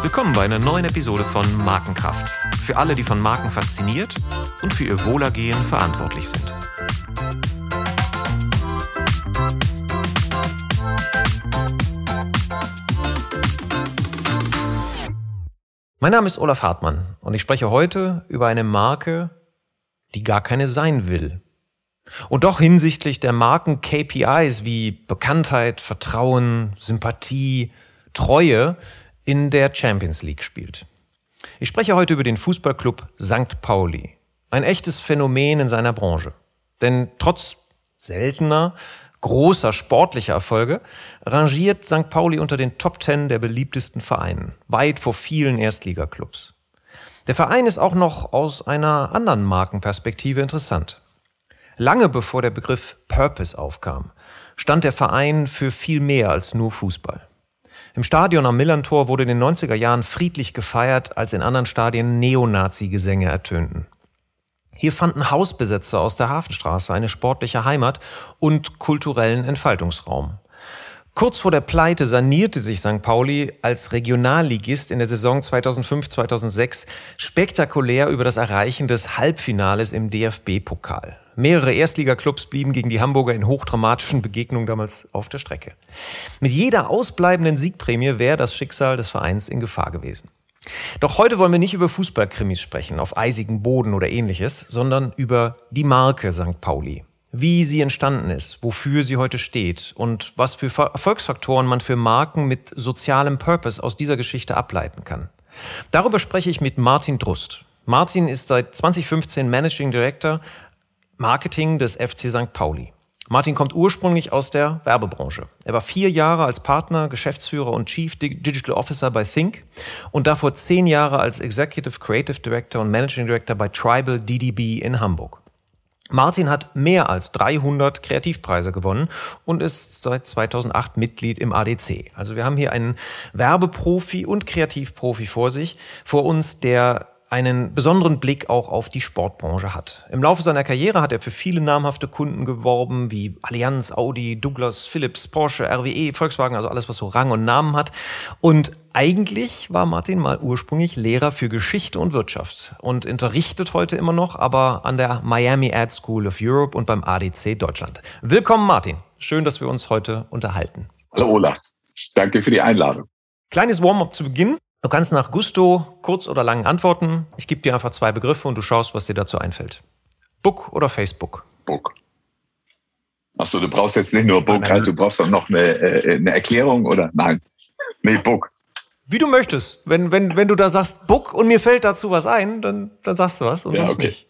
Willkommen bei einer neuen Episode von Markenkraft. Für alle, die von Marken fasziniert und für ihr Wohlergehen verantwortlich sind. Mein Name ist Olaf Hartmann und ich spreche heute über eine Marke, die gar keine sein will. Und doch hinsichtlich der Marken KPIs wie Bekanntheit, Vertrauen, Sympathie, Treue in der Champions League spielt. Ich spreche heute über den Fußballclub St. Pauli. Ein echtes Phänomen in seiner Branche. Denn trotz seltener, großer sportlicher Erfolge rangiert St. Pauli unter den Top Ten der beliebtesten Vereinen, weit vor vielen Erstligaklubs. Der Verein ist auch noch aus einer anderen Markenperspektive interessant. Lange bevor der Begriff Purpose aufkam, stand der Verein für viel mehr als nur Fußball. Im Stadion am Millantor wurde in den 90er Jahren friedlich gefeiert, als in anderen Stadien Neonazi-Gesänge ertönten. Hier fanden Hausbesetzer aus der Hafenstraße eine sportliche Heimat und kulturellen Entfaltungsraum. Kurz vor der Pleite sanierte sich St. Pauli als Regionalligist in der Saison 2005-2006 spektakulär über das Erreichen des Halbfinales im DFB-Pokal. Mehrere Erstligaklubs blieben gegen die Hamburger in hochdramatischen Begegnungen damals auf der Strecke. Mit jeder ausbleibenden Siegprämie wäre das Schicksal des Vereins in Gefahr gewesen. Doch heute wollen wir nicht über Fußballkrimis sprechen, auf eisigem Boden oder ähnliches, sondern über die Marke St. Pauli wie sie entstanden ist, wofür sie heute steht und was für Erfolgsfaktoren man für Marken mit sozialem Purpose aus dieser Geschichte ableiten kann. Darüber spreche ich mit Martin Drust. Martin ist seit 2015 Managing Director Marketing des FC St. Pauli. Martin kommt ursprünglich aus der Werbebranche. Er war vier Jahre als Partner, Geschäftsführer und Chief Digital Officer bei Think und davor zehn Jahre als Executive Creative Director und Managing Director bei Tribal DDB in Hamburg. Martin hat mehr als 300 Kreativpreise gewonnen und ist seit 2008 Mitglied im ADC. Also wir haben hier einen Werbeprofi und Kreativprofi vor sich, vor uns, der einen besonderen Blick auch auf die Sportbranche hat. Im Laufe seiner Karriere hat er für viele namhafte Kunden geworben, wie Allianz, Audi, Douglas, Philips, Porsche, RWE, Volkswagen, also alles, was so Rang und Namen hat. Und eigentlich war Martin mal ursprünglich Lehrer für Geschichte und Wirtschaft und unterrichtet heute immer noch, aber an der Miami Ad School of Europe und beim ADC Deutschland. Willkommen, Martin. Schön, dass wir uns heute unterhalten. Hallo, Olaf. Danke für die Einladung. Kleines Warm-up zu Beginn. Du kannst nach Gusto kurz oder lang antworten. Ich gebe dir einfach zwei Begriffe und du schaust, was dir dazu einfällt. Book oder Facebook? Book. Achso, du brauchst jetzt nicht nur Book, nein, nein. du brauchst auch noch eine, äh, eine Erklärung oder nein? Nee, Book. Wie du möchtest. Wenn, wenn, wenn du da sagst Book und mir fällt dazu was ein, dann, dann sagst du was und ja, sonst okay. nicht.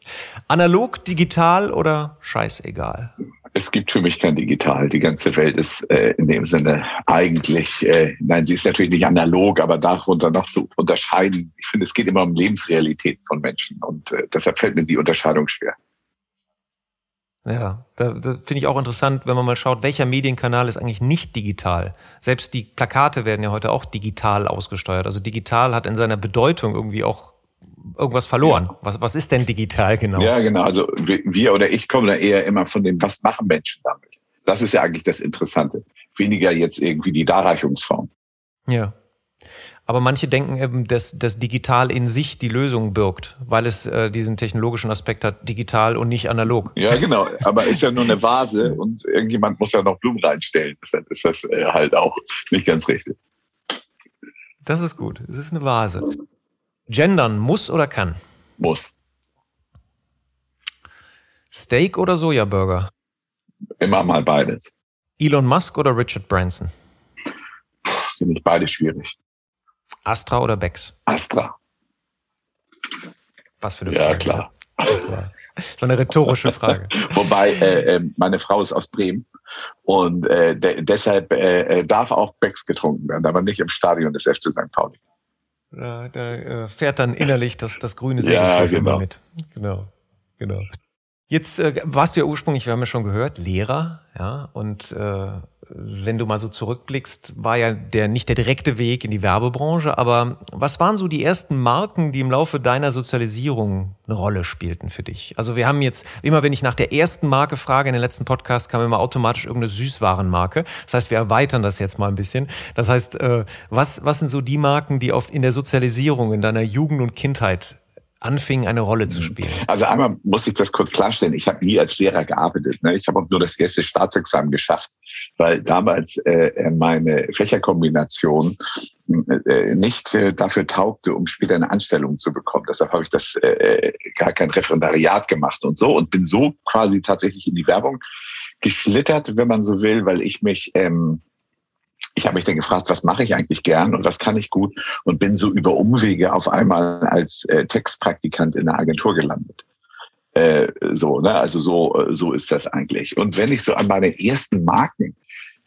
Analog, digital oder scheißegal? Es gibt für mich kein Digital. Die ganze Welt ist äh, in dem Sinne eigentlich, äh, nein, sie ist natürlich nicht analog, aber darunter noch zu unterscheiden. Ich finde, es geht immer um Lebensrealität von Menschen und äh, deshalb fällt mir die Unterscheidung schwer. Ja, da, da finde ich auch interessant, wenn man mal schaut, welcher Medienkanal ist eigentlich nicht digital. Selbst die Plakate werden ja heute auch digital ausgesteuert. Also digital hat in seiner Bedeutung irgendwie auch irgendwas verloren. Ja. Was, was ist denn digital genau? Ja, genau. Also wir oder ich komme da eher immer von dem, was machen Menschen damit? Das ist ja eigentlich das Interessante. Weniger jetzt irgendwie die Darreichungsform. Ja. Aber manche denken eben, dass das digital in sich die Lösung birgt, weil es äh, diesen technologischen Aspekt hat, digital und nicht analog. Ja, genau. Aber ist ja nur eine Vase und irgendjemand muss ja noch Blumen reinstellen. Deshalb ist das äh, halt auch nicht ganz richtig. Das ist gut. Es ist eine Vase. Gendern muss oder kann? Muss. Steak oder Sojaburger? Immer mal beides. Elon Musk oder Richard Branson? Finde ich beide schwierig. Astra oder Bex? Astra. Was für eine Frage. Ja, klar. Das war, das war eine rhetorische Frage. Wobei, äh, äh, meine Frau ist aus Bremen und äh, de deshalb äh, äh, darf auch Becks getrunken werden, aber nicht im Stadion des FC St. Pauli. Da, da äh, fährt dann innerlich das, das grüne Segelschiff ja, genau. immer mit. Genau, genau. Jetzt äh, warst du ja ursprünglich, wir haben ja schon gehört, Lehrer, ja, und äh, wenn du mal so zurückblickst, war ja der nicht der direkte Weg in die Werbebranche, aber was waren so die ersten Marken, die im Laufe deiner Sozialisierung eine Rolle spielten für dich? Also wir haben jetzt, immer wenn ich nach der ersten Marke frage, in den letzten Podcast kam immer automatisch irgendeine Süßwarenmarke. Das heißt, wir erweitern das jetzt mal ein bisschen. Das heißt, äh, was, was sind so die Marken, die oft in der Sozialisierung, in deiner Jugend und Kindheit anfingen, eine Rolle zu spielen? Also einmal muss ich das kurz klarstellen. Ich habe nie als Lehrer gearbeitet. Ne? Ich habe auch nur das erste Staatsexamen geschafft, weil damals äh, meine Fächerkombination äh, nicht äh, dafür taugte, um später eine Anstellung zu bekommen. Deshalb habe ich das äh, gar kein Referendariat gemacht und so und bin so quasi tatsächlich in die Werbung geschlittert, wenn man so will, weil ich mich ähm, ich habe mich dann gefragt, was mache ich eigentlich gern und was kann ich gut und bin so über Umwege auf einmal als äh, Textpraktikant in der Agentur gelandet. Äh, so, ne? Also so, so ist das eigentlich. Und wenn ich so an meine ersten Marken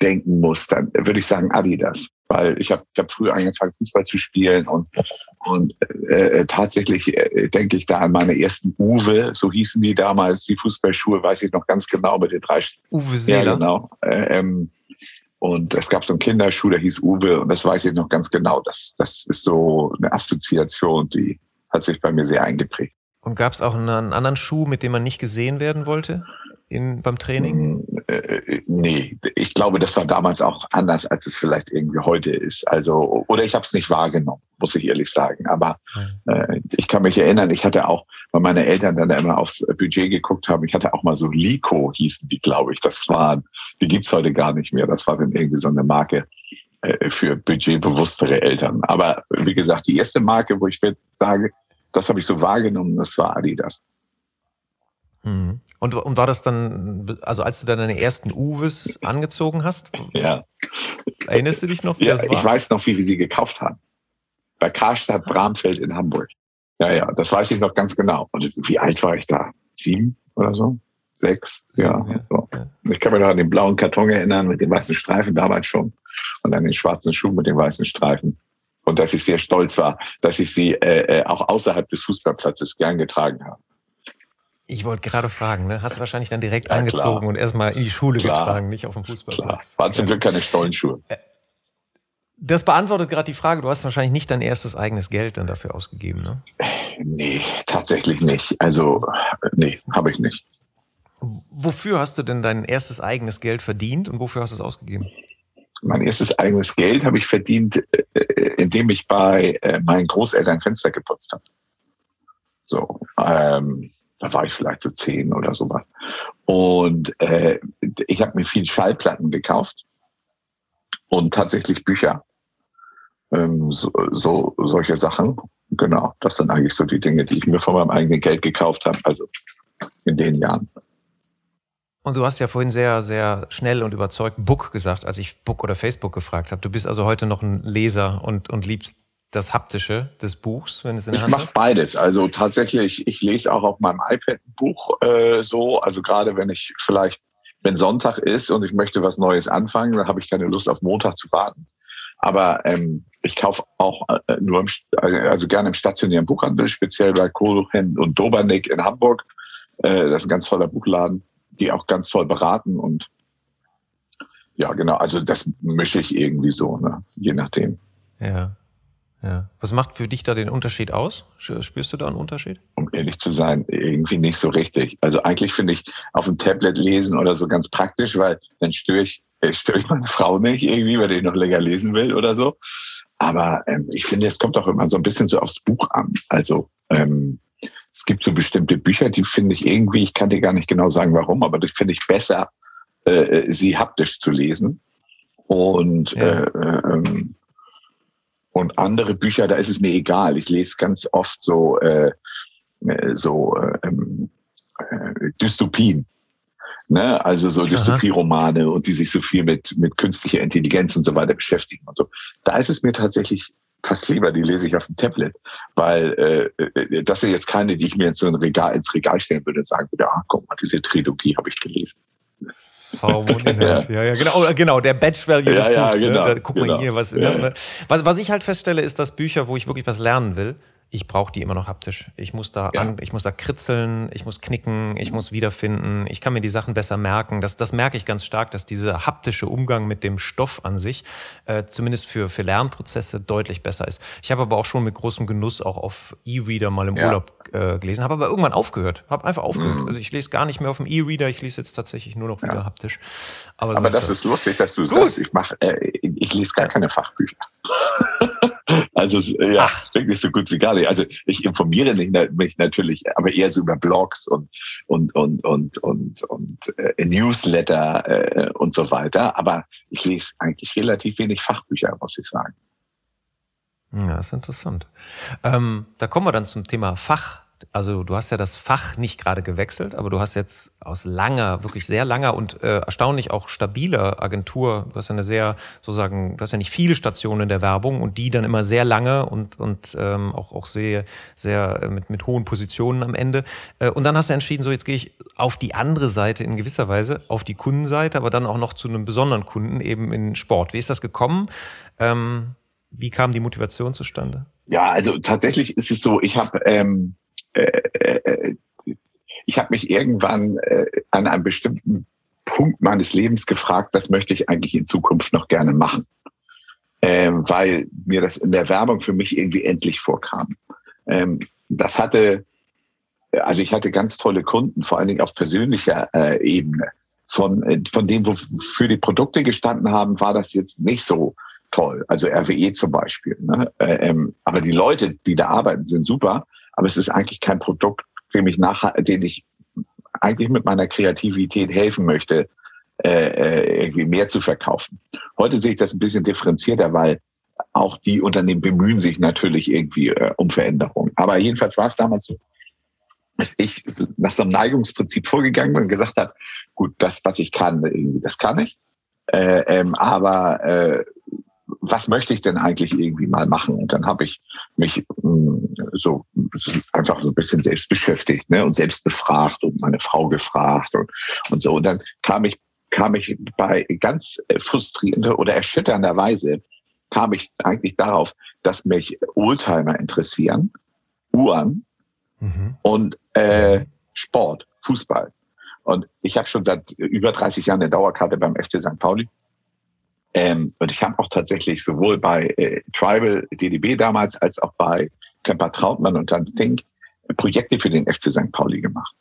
denken muss, dann würde ich sagen Adidas. Weil ich habe ich hab früher angefangen, Fußball zu spielen und, und äh, tatsächlich äh, denke ich da an meine ersten Uwe, so hießen die damals, die Fußballschuhe, weiß ich noch ganz genau, mit den drei Uwe Seeler. Ja, genau. Äh, ähm, und es gab so einen Kinderschuh, der hieß Uwe, und das weiß ich noch ganz genau. Das, das ist so eine Assoziation, die hat sich bei mir sehr eingeprägt. Und gab es auch einen anderen Schuh, mit dem man nicht gesehen werden wollte? In, beim Training? Äh, äh, nee, ich glaube, das war damals auch anders, als es vielleicht irgendwie heute ist. Also, oder ich habe es nicht wahrgenommen, muss ich ehrlich sagen. Aber äh, ich kann mich erinnern, ich hatte auch, weil meine Eltern dann immer aufs Budget geguckt haben, ich hatte auch mal so Lico, hießen die, glaube ich. Das waren, die gibt's heute gar nicht mehr. Das war dann irgendwie so eine Marke äh, für budgetbewusstere Eltern. Aber wie gesagt, die erste Marke, wo ich sage, das habe ich so wahrgenommen, das war Adidas. Mhm. Und, und war das dann, also als du dann deine ersten Uwes angezogen hast? Ja. Erinnerst du dich noch, wie ja, das war? Ich weiß noch, wie wir sie gekauft haben. Bei Karstadt Bramfeld in Hamburg. Ja, ja, das weiß ich noch ganz genau. Und wie alt war ich da? Sieben oder so? Sechs? Ja. ja, so. ja. Ich kann mich noch an den blauen Karton erinnern mit den weißen Streifen damals schon. Und an den schwarzen Schuh mit den weißen Streifen. Und dass ich sehr stolz war, dass ich sie äh, äh auch außerhalb des Fußballplatzes gern getragen habe. Ich wollte gerade fragen, ne? hast du wahrscheinlich dann direkt ja, angezogen klar. und erstmal in die Schule klar. getragen, nicht auf dem Fußballplatz. Klar. War zum Glück keine Stollenschuhe. Äh, das beantwortet gerade die Frage, du hast wahrscheinlich nicht dein erstes eigenes Geld dann dafür ausgegeben, ne? Nee, tatsächlich nicht. Also, nee, habe ich nicht. Wofür hast du denn dein erstes eigenes Geld verdient und wofür hast du es ausgegeben? Mein erstes eigenes Geld habe ich verdient, äh, indem ich bei äh, meinen Großeltern Fenster geputzt habe. So, ähm, da war ich vielleicht so zehn oder sowas. Und äh, ich habe mir viel Schallplatten gekauft und tatsächlich Bücher. Ähm, so, so solche Sachen. Genau, das sind eigentlich so die Dinge, die ich mir von meinem eigenen Geld gekauft habe, also in den Jahren. Und du hast ja vorhin sehr, sehr schnell und überzeugt Book gesagt, als ich Book oder Facebook gefragt habe. Du bist also heute noch ein Leser und, und liebst das Haptische des Buchs, wenn es in der ich Hand ist? Ich mache beides. Also tatsächlich, ich lese auch auf meinem iPad ein Buch äh, so. Also gerade wenn ich vielleicht, wenn Sonntag ist und ich möchte was Neues anfangen, dann habe ich keine Lust auf Montag zu warten. Aber ähm, ich kaufe auch äh, nur, im, also gerne im stationären Buchhandel, speziell bei Kohlhen und Dobernick in Hamburg. Äh, das ist ein ganz toller Buchladen, die auch ganz toll beraten und ja, genau. Also das mische ich irgendwie so, ne? je nachdem. Ja. Ja. Was macht für dich da den Unterschied aus? Spürst du da einen Unterschied? Um ehrlich zu sein, irgendwie nicht so richtig. Also eigentlich finde ich auf dem Tablet lesen oder so ganz praktisch, weil dann störe ich, äh, störe ich meine Frau nicht irgendwie, weil ich noch länger lesen will oder so. Aber ähm, ich finde, es kommt auch immer so ein bisschen so aufs Buch an. Also ähm, es gibt so bestimmte Bücher, die finde ich irgendwie, ich kann dir gar nicht genau sagen, warum, aber das finde ich besser, äh, äh sie haptisch zu lesen. Und ja. äh, ähm, und andere Bücher, da ist es mir egal. Ich lese ganz oft so, äh, äh so äh, ähm, äh, Dystopien. Ne? Also so Dystopie-Romane und die sich so viel mit, mit künstlicher Intelligenz und so weiter beschäftigen und so. Da ist es mir tatsächlich fast lieber, die lese ich auf dem Tablet, weil äh, äh das sind jetzt keine, die ich mir ein Regal, ins Regal stellen würde und sagen würde, ah, guck mal, diese Trilogie habe ich gelesen. V-Wohninhalt. Ja. ja, ja, genau, oh, genau, der Batch Value des ja, Buchs. Ja, ne? genau, ne? da, guck genau, mal hier, was, ne? was. Was ich halt feststelle, ist, dass Bücher, wo ich wirklich was lernen will, ich brauche die immer noch haptisch. Ich muss da ja. an, ich muss da kritzeln, ich muss knicken, ich muss wiederfinden, ich kann mir die Sachen besser merken. Das, das merke ich ganz stark, dass dieser haptische Umgang mit dem Stoff an sich äh, zumindest für, für Lernprozesse deutlich besser ist. Ich habe aber auch schon mit großem Genuss auch auf E-Reader mal im ja. Urlaub äh, gelesen, habe aber irgendwann aufgehört, habe einfach aufgehört. Mhm. Also ich lese gar nicht mehr auf dem E-Reader, ich lese jetzt tatsächlich nur noch wieder ja. haptisch. Aber, aber so das, das, ist lustig, dass du Gut. sagst, ich mache, äh, ich lese gar keine Fachbücher. Also ja, Ach. wirklich so gut wie gar nicht. Also ich informiere mich natürlich, aber eher so über Blogs und und und und und und äh, Newsletter äh, und so weiter. Aber ich lese eigentlich relativ wenig Fachbücher, muss ich sagen. Ja, ist interessant. Ähm, da kommen wir dann zum Thema Fach also du hast ja das Fach nicht gerade gewechselt, aber du hast jetzt aus langer, wirklich sehr langer und äh, erstaunlich auch stabiler Agentur, du hast ja eine sehr, sozusagen, du hast ja nicht viele Stationen in der Werbung und die dann immer sehr lange und, und ähm, auch, auch sehr, sehr äh, mit, mit hohen Positionen am Ende. Äh, und dann hast du entschieden, so jetzt gehe ich auf die andere Seite in gewisser Weise, auf die Kundenseite, aber dann auch noch zu einem besonderen Kunden, eben in Sport. Wie ist das gekommen? Ähm, wie kam die Motivation zustande? Ja, also tatsächlich ist es so, ich habe ähm, äh, äh, ich habe mich irgendwann äh, an einem bestimmten Punkt meines Lebens gefragt, was möchte ich eigentlich in Zukunft noch gerne machen, ähm, weil mir das in der Werbung für mich irgendwie endlich vorkam. Ähm, das hatte, also ich hatte ganz tolle Kunden, vor allen Dingen auf persönlicher äh, Ebene. Von, äh, von dem, wofür die Produkte gestanden haben, war das jetzt nicht so toll. Also RWE zum Beispiel. Ne? Äh, ähm, aber die Leute, die da arbeiten, sind super aber es ist eigentlich kein Produkt, dem ich nachher, den ich eigentlich mit meiner Kreativität helfen möchte, äh, äh, irgendwie mehr zu verkaufen. Heute sehe ich das ein bisschen differenzierter, weil auch die Unternehmen bemühen sich natürlich irgendwie äh, um Veränderungen. Aber jedenfalls war es damals so, dass ich nach so einem Neigungsprinzip vorgegangen bin und gesagt habe, gut, das, was ich kann, das kann ich. Äh, ähm, aber äh, was möchte ich denn eigentlich irgendwie mal machen? Und dann habe ich mich mh, hm, so, so einfach so ein bisschen selbst beschäftigt ne? und selbst befragt und meine Frau gefragt und, und so. Und dann kam ich, kam ich bei ganz frustrierender oder erschütternder Weise kam ich eigentlich darauf, dass mich Oldtimer interessieren, Uhren mhm. und äh, Sport, Fußball. Und ich habe schon seit über 30 Jahren eine Dauerkarte beim FC St. Pauli. Ähm, und ich habe auch tatsächlich sowohl bei äh, Tribal DDB damals als auch bei Kemper Trautmann und dann Think Projekte für den FC St. Pauli gemacht.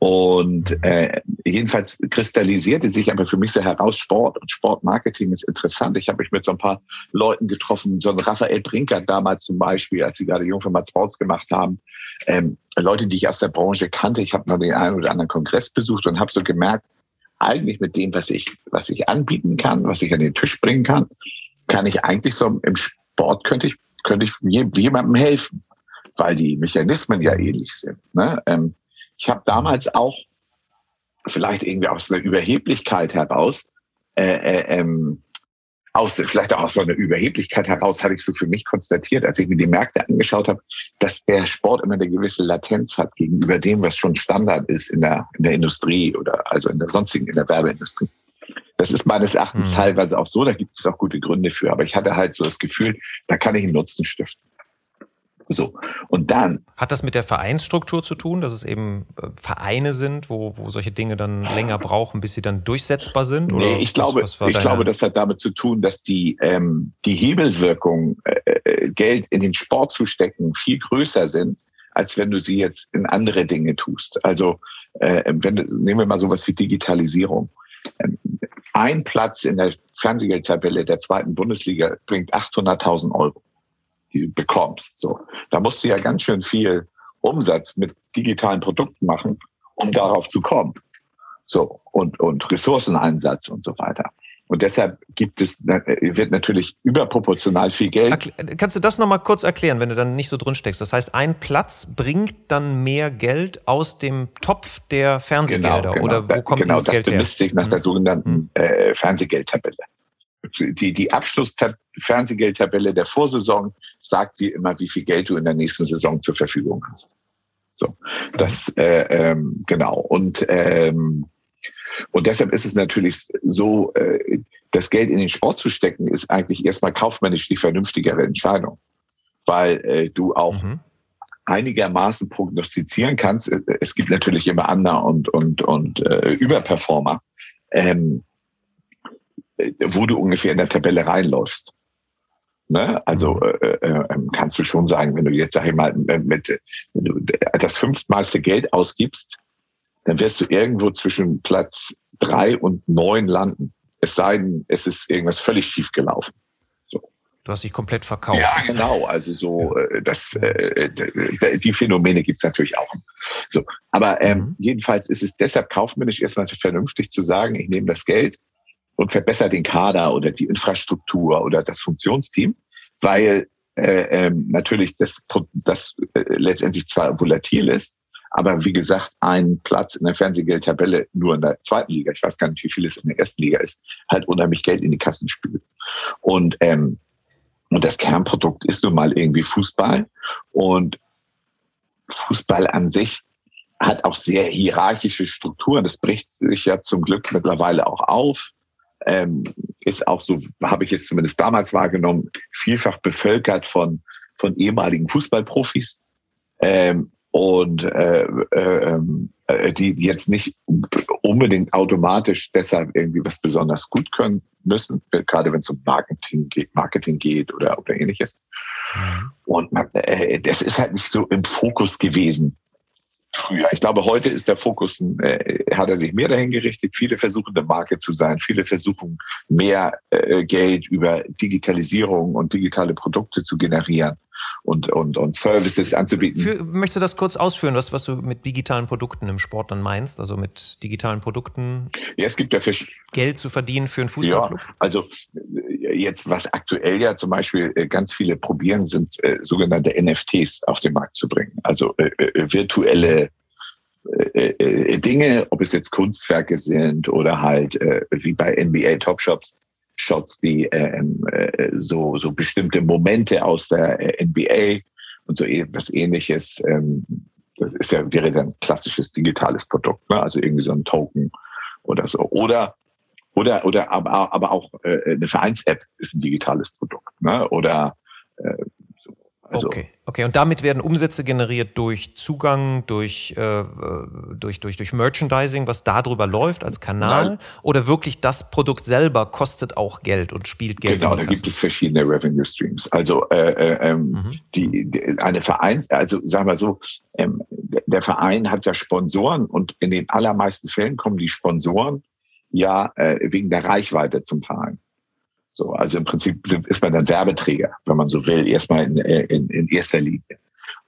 Und äh, jedenfalls kristallisierte sich aber für mich so heraus, Sport und Sportmarketing ist interessant. Ich habe mich mit so ein paar Leuten getroffen, so ein Raphael Brinker damals zum Beispiel, als sie gerade Jungfirma Sports gemacht haben. Ähm, Leute, die ich aus der Branche kannte. Ich habe noch den einen oder anderen Kongress besucht und habe so gemerkt, eigentlich mit dem, was ich, was ich anbieten kann, was ich an den Tisch bringen kann, kann ich eigentlich so im Sport könnte ich, könnte ich jemandem helfen, weil die Mechanismen ja ähnlich sind. Ne? Ähm, ich habe damals auch vielleicht irgendwie aus einer Überheblichkeit heraus äh, äh, ähm, aus, vielleicht auch aus so einer Überheblichkeit heraus hatte ich so für mich konstatiert, als ich mir die Märkte angeschaut habe, dass der Sport immer eine gewisse Latenz hat gegenüber dem, was schon Standard ist in der, in der Industrie oder also in der sonstigen, in der Werbeindustrie. Das ist meines Erachtens mhm. teilweise auch so, da gibt es auch gute Gründe für, aber ich hatte halt so das Gefühl, da kann ich einen Nutzen stiften. So. Und dann. Hat das mit der Vereinsstruktur zu tun, dass es eben äh, Vereine sind, wo, wo solche Dinge dann länger brauchen, bis sie dann durchsetzbar sind? Oder nee, ich glaube, was, was ich glaube, das hat damit zu tun, dass die, ähm, die Hebelwirkung, äh, äh, Geld in den Sport zu stecken, viel größer sind, als wenn du sie jetzt in andere Dinge tust. Also, äh, wenn, nehmen wir mal sowas wie Digitalisierung. Ähm, ein Platz in der Fernsehgeldtabelle der zweiten Bundesliga bringt 800.000 Euro bekommst. So, da musst du ja ganz schön viel Umsatz mit digitalen Produkten machen, um darauf zu kommen. So und und Ressourceneinsatz und so weiter. Und deshalb gibt es, wird natürlich überproportional viel Geld. Kannst du das nochmal kurz erklären, wenn du dann nicht so drin steckst? Das heißt, ein Platz bringt dann mehr Geld aus dem Topf der Fernsehgelder genau, genau. oder wo kommt genau, dieses Geld her? Genau, das bemisst sich nach der mhm. sogenannten mhm. äh, Fernsehgeldtabelle die, die Abschluss-Fernsehgeldtabelle der Vorsaison sagt dir immer, wie viel Geld du in der nächsten Saison zur Verfügung hast. So, das äh, ähm, genau. Und ähm, und deshalb ist es natürlich so, äh, das Geld in den Sport zu stecken, ist eigentlich erstmal kaufmännisch die vernünftigere Entscheidung. weil äh, du auch mhm. einigermaßen prognostizieren kannst. Es gibt natürlich immer Under- und, und, und äh, Überperformer, ähm, äh, wo du ungefähr in der Tabelle reinläufst. Ne? Also mhm. äh, äh, ähm, kannst du schon sagen, wenn du jetzt, sag ich mal, mit, wenn du das fünftmeiste Geld ausgibst, dann wirst du irgendwo zwischen Platz drei und neun landen. Es sei denn, es ist irgendwas völlig schief gelaufen. So. Du hast dich komplett verkauft. Ja, genau. Also so, äh, das, äh, die Phänomene gibt's natürlich auch. So, aber ähm, mhm. jedenfalls ist es deshalb kaufmännisch erstmal vernünftig zu sagen, ich nehme das Geld und verbessere den Kader oder die Infrastruktur oder das Funktionsteam, weil äh, ähm, natürlich das, das äh, letztendlich zwar volatil ist, aber wie gesagt, ein Platz in der Fernsehgeldtabelle nur in der zweiten Liga, ich weiß gar nicht, wie viel es in der ersten Liga ist, halt unheimlich Geld in die Kassen spült. Und, ähm, und das Kernprodukt ist nun mal irgendwie Fußball. Und Fußball an sich hat auch sehr hierarchische Strukturen. Das bricht sich ja zum Glück mittlerweile auch auf. Ähm, ist auch so, habe ich es zumindest damals wahrgenommen, vielfach bevölkert von, von ehemaligen Fußballprofis. Ähm, und äh, äh, äh, die jetzt nicht unbedingt automatisch deshalb irgendwie was besonders gut können müssen, gerade wenn es um Marketing geht, Marketing geht oder, oder ähnliches. Mhm. Und man, äh, das ist halt nicht so im Fokus gewesen früher. Ich glaube, heute ist der Fokus, äh, hat er sich mehr dahin gerichtet. Viele versuchen, eine Marke zu sein. Viele versuchen, mehr äh, Geld über Digitalisierung und digitale Produkte zu generieren und, und, und Services anzubieten. Für, möchtest du das kurz ausführen, was, was du mit digitalen Produkten im Sport dann meinst? Also mit digitalen Produkten? Ja, es gibt ja Geld zu verdienen für einen Fußballclub? Ja, also äh, jetzt, was aktuell ja zum Beispiel äh, ganz viele probieren, sind äh, sogenannte NFTs auf den Markt zu bringen. Also äh, äh virtuelle Dinge, ob es jetzt Kunstwerke sind oder halt wie bei NBA Top Shops Shots, die ähm, äh, so, so bestimmte Momente aus der äh, NBA und so etwas ähnliches. Ähm, das ist ja, wäre dann klassisches digitales Produkt, ne? also irgendwie so ein Token oder so. Oder oder oder aber, aber auch äh, eine Vereins-App ist ein digitales Produkt. Ne? Oder äh, also okay, okay. Und damit werden Umsätze generiert durch Zugang, durch, äh, durch, durch, durch Merchandising, was darüber läuft als Kanal? Nein. Oder wirklich das Produkt selber kostet auch Geld und spielt Geld? Genau, da gibt es verschiedene Revenue Streams. Also äh, äh, ähm, mhm. die, die, eine Vereins, also sagen wir so, ähm, der Verein hat ja Sponsoren und in den allermeisten Fällen kommen die Sponsoren ja äh, wegen der Reichweite zum Verein. So, also im Prinzip ist man dann Werbeträger, wenn man so will, erstmal in, in, in erster Linie.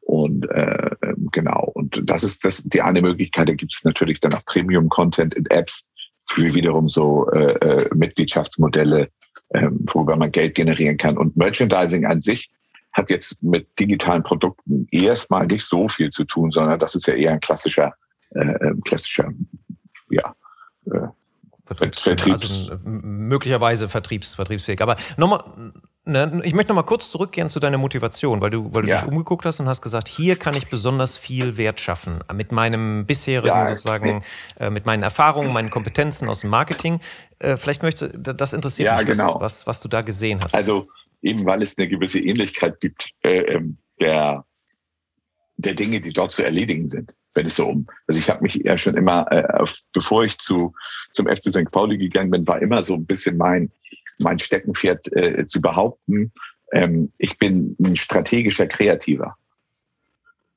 Und äh, ähm, genau, und das ist das die eine Möglichkeit. Da gibt es natürlich dann auch Premium-Content in Apps für wiederum so äh, äh, Mitgliedschaftsmodelle, äh, worüber man Geld generieren kann. Und Merchandising an sich hat jetzt mit digitalen Produkten erstmal nicht so viel zu tun, sondern das ist ja eher ein klassischer, äh, ähm, klassischer, ja, äh, Vertriebs. Also möglicherweise Vertriebs, vertriebsfähig. Aber nochmal, ne, ich möchte nochmal kurz zurückgehen zu deiner Motivation, weil du, weil du ja. dich umgeguckt hast und hast gesagt, hier kann ich besonders viel Wert schaffen. Mit meinem bisherigen ja, sozusagen, äh, mit meinen Erfahrungen, meinen Kompetenzen aus dem Marketing. Äh, vielleicht möchtest du, das interessiert ja, mich, genau. was, was du da gesehen hast. Also eben weil es eine gewisse Ähnlichkeit gibt, äh, ähm, der, der Dinge, die dort zu erledigen sind wenn es so um. Also ich habe mich ja schon immer, äh, bevor ich zu zum FC St. Pauli gegangen bin, war immer so ein bisschen mein mein Steckenpferd äh, zu behaupten. Ähm, ich bin ein strategischer Kreativer.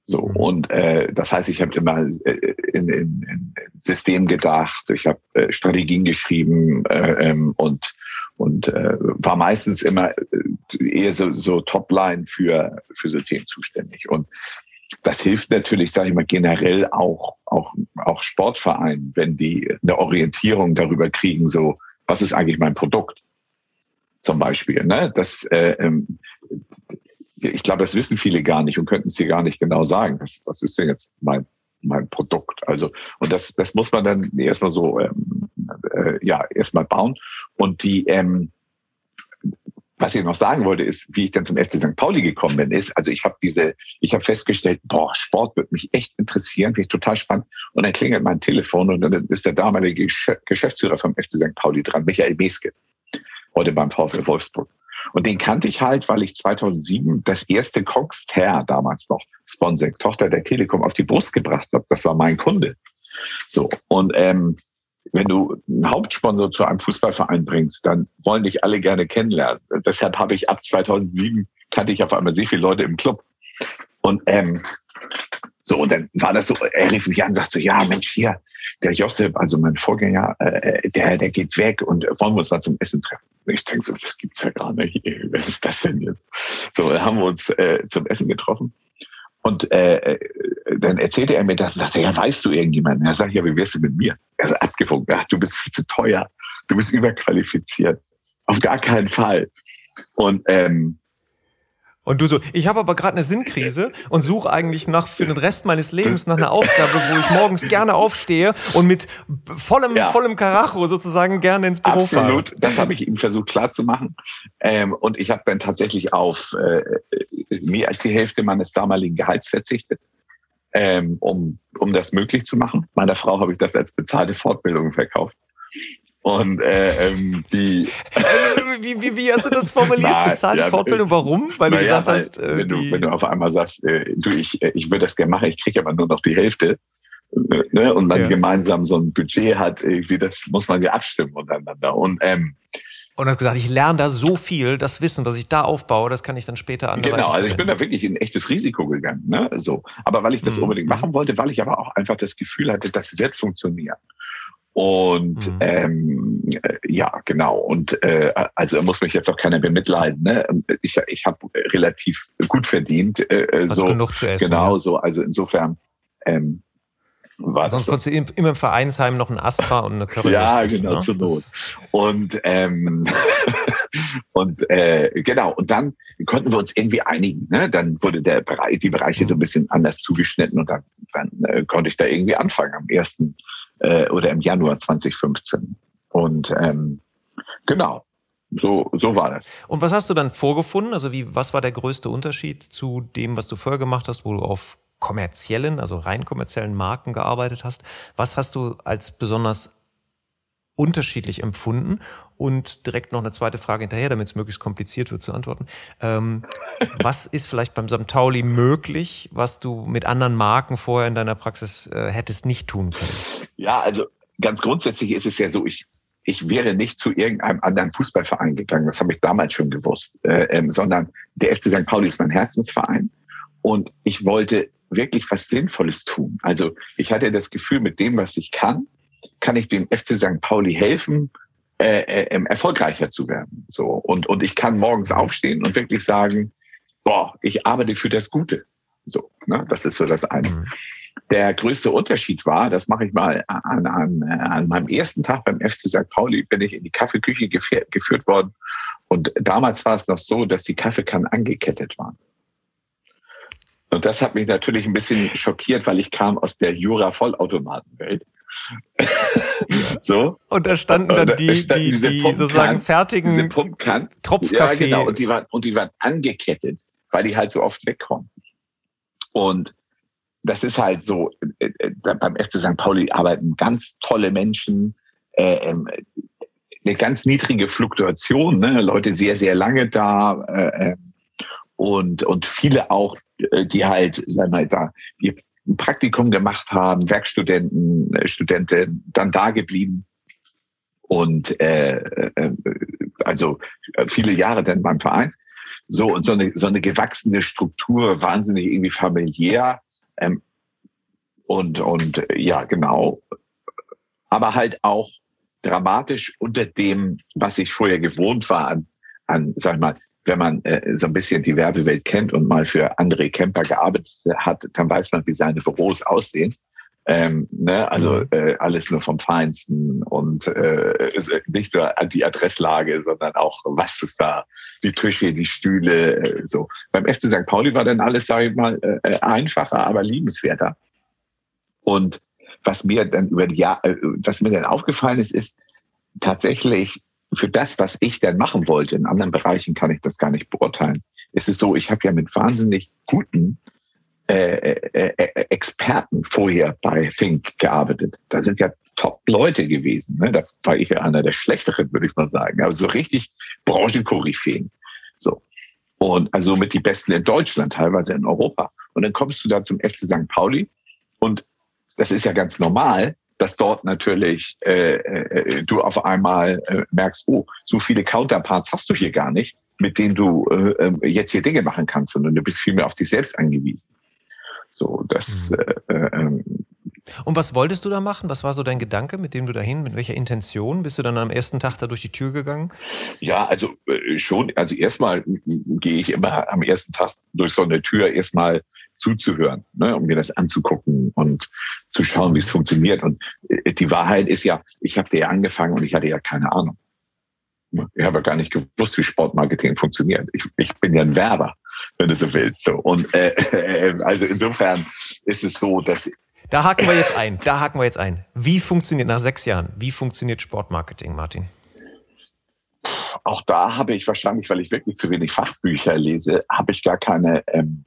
So mhm. und äh, das heißt, ich habe immer äh, in, in, in System gedacht, ich habe äh, Strategien geschrieben äh, ähm, und und äh, war meistens immer äh, eher so, so Topline für für so Themen zuständig und das hilft natürlich, sage ich mal, generell auch, auch, auch Sportvereinen, wenn die eine Orientierung darüber kriegen, so, was ist eigentlich mein Produkt? Zum Beispiel. Ne? Das, äh, ähm, ich glaube, das wissen viele gar nicht und könnten es dir gar nicht genau sagen. Was, was ist denn jetzt mein, mein Produkt? Also, und das, das muss man dann erstmal so, ähm, äh, ja, erstmal bauen. Und die, ähm, was ich noch sagen wollte, ist, wie ich dann zum FC St. Pauli gekommen bin, ist, also ich habe diese, ich habe festgestellt, boah, Sport wird mich echt interessieren, finde ich total spannend. Und dann klingelt mein Telefon und dann ist der damalige Geschäftsführer vom FC St. Pauli dran, Michael Meske, heute beim VfL Wolfsburg. Und den kannte ich halt, weil ich 2007 das erste Coxter damals noch, Sponsor, Tochter der Telekom, auf die Brust gebracht habe. Das war mein Kunde. So. Und ähm, wenn du einen Hauptsponsor zu einem Fußballverein bringst, dann wollen dich alle gerne kennenlernen. Deshalb habe ich ab 2007 kannte ich auf einmal sehr viele Leute im Club. Und ähm, so, und dann war das so, er rief mich an und sagt so, ja, Mensch, hier, der Josep, also mein Vorgänger, äh, der, der geht weg und wollen wir uns mal zum Essen treffen. Ich denke so, das gibt's ja gar nicht. Was ist das denn jetzt? So, dann haben wir uns äh, zum Essen getroffen. Und äh, äh dann erzählte er mir das und sagte, ja, weißt du irgendjemanden? Er sagt, ja, wie wärst du mit mir? Er sagt, abgefunkt, ach, du bist viel zu teuer, du bist überqualifiziert. Auf gar keinen Fall. Und ähm, und du so, ich habe aber gerade eine Sinnkrise und suche eigentlich nach für den Rest meines Lebens nach einer Aufgabe, wo ich morgens gerne aufstehe und mit vollem, ja. vollem Karacho sozusagen gerne ins Büro fahre. Absolut, das habe ich ihm versucht klarzumachen. Ähm, und ich habe dann tatsächlich auf äh, mehr als die Hälfte meines damaligen Gehalts verzichtet, ähm, um, um das möglich zu machen. Meiner Frau habe ich das als bezahlte Fortbildung verkauft. Und äh, ähm, die. wie, wie, wie hast du das formuliert? Nein, Bezahlte ja, Fortbildung? Warum? Weil du gesagt ja, hast. Äh, wenn, du, wenn du auf einmal sagst, äh, du, ich, äh, ich würde das gerne machen, ich kriege aber nur noch die Hälfte. Äh, ne, und dann ja. gemeinsam so ein Budget hat, irgendwie, das muss man ja abstimmen untereinander. Und ähm, und hast gesagt, ich lerne da so viel, das Wissen, was ich da aufbaue, das kann ich dann später an. Genau, also ich bin da wirklich in echtes Risiko gegangen, ne? So. Aber weil ich das mhm. unbedingt machen wollte, weil ich aber auch einfach das Gefühl hatte, das wird funktionieren. Und mhm. ähm, äh, ja, genau. Und äh, also muss mich jetzt auch keiner bemitleiden. Ne? Ich, ich habe relativ gut verdient. Äh, Hast so genug zu essen. Genau, ja. so. Also insofern ähm, war Sonst konntest du immer im Vereinsheim noch ein Astra und eine Curry Ja, essen, genau, ne? zur Not. Und ähm, und äh, genau, und dann konnten wir uns irgendwie einigen. Ne? Dann wurde der Bereich, die Bereiche so ein bisschen anders zugeschnitten und dann, dann äh, konnte ich da irgendwie anfangen am ersten äh, oder im Januar 2015. Und ähm, genau, so, so war das. Und was hast du dann vorgefunden? Also wie, was war der größte Unterschied zu dem, was du vorher gemacht hast, wo du auf kommerziellen, also rein kommerziellen Marken gearbeitet hast? Was hast du als besonders unterschiedlich empfunden? Und direkt noch eine zweite Frage hinterher, damit es möglichst kompliziert wird zu antworten. Ähm, was ist vielleicht beim Samtauli möglich, was du mit anderen Marken vorher in deiner Praxis äh, hättest nicht tun können? Ja, also ganz grundsätzlich ist es ja so, ich, ich wäre nicht zu irgendeinem anderen Fußballverein gegangen, das habe ich damals schon gewusst, äh, ähm, sondern der FC St. Pauli ist mein Herzensverein und ich wollte wirklich was Sinnvolles tun. Also ich hatte das Gefühl, mit dem, was ich kann, kann ich dem FC St. Pauli helfen, äh, äh, ähm, erfolgreicher zu werden. So und und ich kann morgens aufstehen und wirklich sagen, boah, ich arbeite für das Gute. So, ne? das ist so das eine. Mhm. Der größte Unterschied war, das mache ich mal an, an, an meinem ersten Tag beim FC St. Pauli, bin ich in die Kaffeeküche geführt worden. Und damals war es noch so, dass die Kaffeekannen angekettet waren. Und das hat mich natürlich ein bisschen schockiert, weil ich kam aus der Jura-Vollautomatenwelt. so. Und da standen dann da die, die, die, die sozusagen fertigen. Tropfkaffee. Ja, genau. Und die waren, und die waren angekettet, weil die halt so oft wegkommen. Und das ist halt so, äh, äh, beim FC St. Pauli arbeiten ganz tolle Menschen, äh, ähm, eine ganz niedrige Fluktuation, ne? Leute sehr, sehr lange da äh, ähm, und, und viele auch, äh, die halt, sagen wir da, die ein Praktikum gemacht haben, Werkstudenten, äh, Studenten, dann da geblieben und äh, äh, also viele Jahre dann beim Verein. So und so eine, so eine gewachsene Struktur, wahnsinnig irgendwie familiär. Ähm, und, und ja, genau. Aber halt auch dramatisch unter dem, was ich vorher gewohnt war an, an sag ich mal, wenn man äh, so ein bisschen die Werbewelt kennt und mal für André Kemper gearbeitet hat, dann weiß man, wie seine Büros aussehen. Ähm, ne? Also mhm. äh, alles nur vom Feinsten und äh, nicht nur die Adresslage, sondern auch was ist da, die Tische, die Stühle, äh, so. Beim FC St. Pauli war dann alles, sage ich mal, äh, äh, einfacher, aber liebenswerter. Und was mir dann über die Jahr, äh, was mir dann aufgefallen ist, ist tatsächlich für das, was ich dann machen wollte, in anderen Bereichen kann ich das gar nicht beurteilen. Es ist so, ich habe ja mit wahnsinnig guten äh, äh, äh, Experten vorher bei Think gearbeitet. Da sind ja Top-Leute gewesen. Ne? Da war ich ja einer der schlechteren, würde ich mal sagen. Aber so richtig Branchenkoryphäen. So. Und also mit die Besten in Deutschland, teilweise in Europa. Und dann kommst du da zum FC St. Pauli und das ist ja ganz normal, dass dort natürlich äh, äh, du auf einmal äh, merkst, oh, so viele Counterparts hast du hier gar nicht, mit denen du äh, äh jetzt hier Dinge machen kannst, sondern du bist vielmehr auf dich selbst angewiesen. So, das. Mhm. Äh, äh, ähm, und was wolltest du da machen? Was war so dein Gedanke, mit dem du dahin, mit welcher Intention? Bist du dann am ersten Tag da durch die Tür gegangen? Ja, also äh, schon. Also erstmal gehe ich immer am ersten Tag durch so eine Tür erstmal zuzuhören, ne, um mir das anzugucken und zu schauen, wie es funktioniert. Und äh, die Wahrheit ist ja, ich habe ja angefangen und ich hatte ja keine Ahnung. Ich habe ja gar nicht gewusst, wie Sportmarketing funktioniert. Ich, ich bin ja ein Werber, wenn du so willst. So. Und äh, äh, also insofern ist es so, dass da haken wir jetzt ein. Da haken wir jetzt ein. Wie funktioniert nach sechs Jahren? Wie funktioniert Sportmarketing, Martin? Auch da habe ich wahrscheinlich, weil ich wirklich zu wenig Fachbücher lese, habe ich gar keine ähm,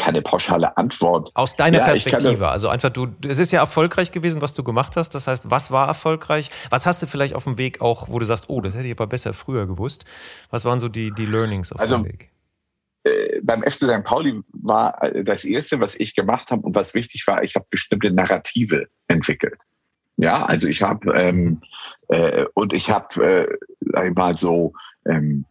keine pauschale Antwort. Aus deiner ja, Perspektive, also einfach du, es ist ja erfolgreich gewesen, was du gemacht hast. Das heißt, was war erfolgreich? Was hast du vielleicht auf dem Weg auch, wo du sagst, oh, das hätte ich aber besser früher gewusst? Was waren so die, die Learnings auf also, dem Weg? Äh, beim FC St. Pauli war äh, das erste, was ich gemacht habe und was wichtig war, ich habe bestimmte Narrative entwickelt. Ja, also ich habe ähm, äh, und ich habe, äh, sag ich mal so, ähm,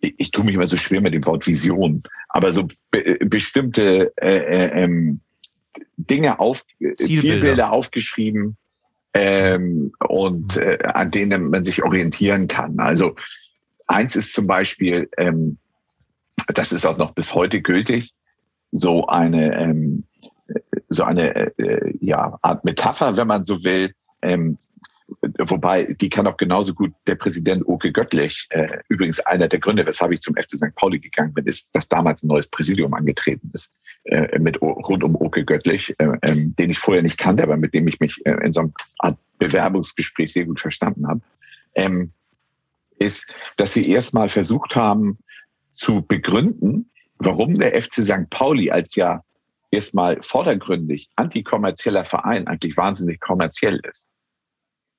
ich, ich tue mich immer so schwer mit dem Wort Vision, aber so be bestimmte äh, äh, ähm, Dinge auf Zielbilder, Zielbilder aufgeschrieben ähm, und äh, an denen man sich orientieren kann. Also eins ist zum Beispiel, ähm, das ist auch noch bis heute gültig, so eine ähm, so eine äh, ja, Art Metapher, wenn man so will, ähm, wobei die kann auch genauso gut der Präsident Oke Göttlich, äh, übrigens einer der Gründe, weshalb ich zum FC St. Pauli gegangen bin, ist, dass damals ein neues Präsidium angetreten ist äh, mit rund um Oke Göttlich, äh, ähm, den ich vorher nicht kannte, aber mit dem ich mich äh, in so einem Art Bewerbungsgespräch sehr gut verstanden habe, ähm, ist, dass wir erstmal versucht haben zu begründen, warum der FC St. Pauli als ja erstmal vordergründig antikommerzieller Verein eigentlich wahnsinnig kommerziell ist.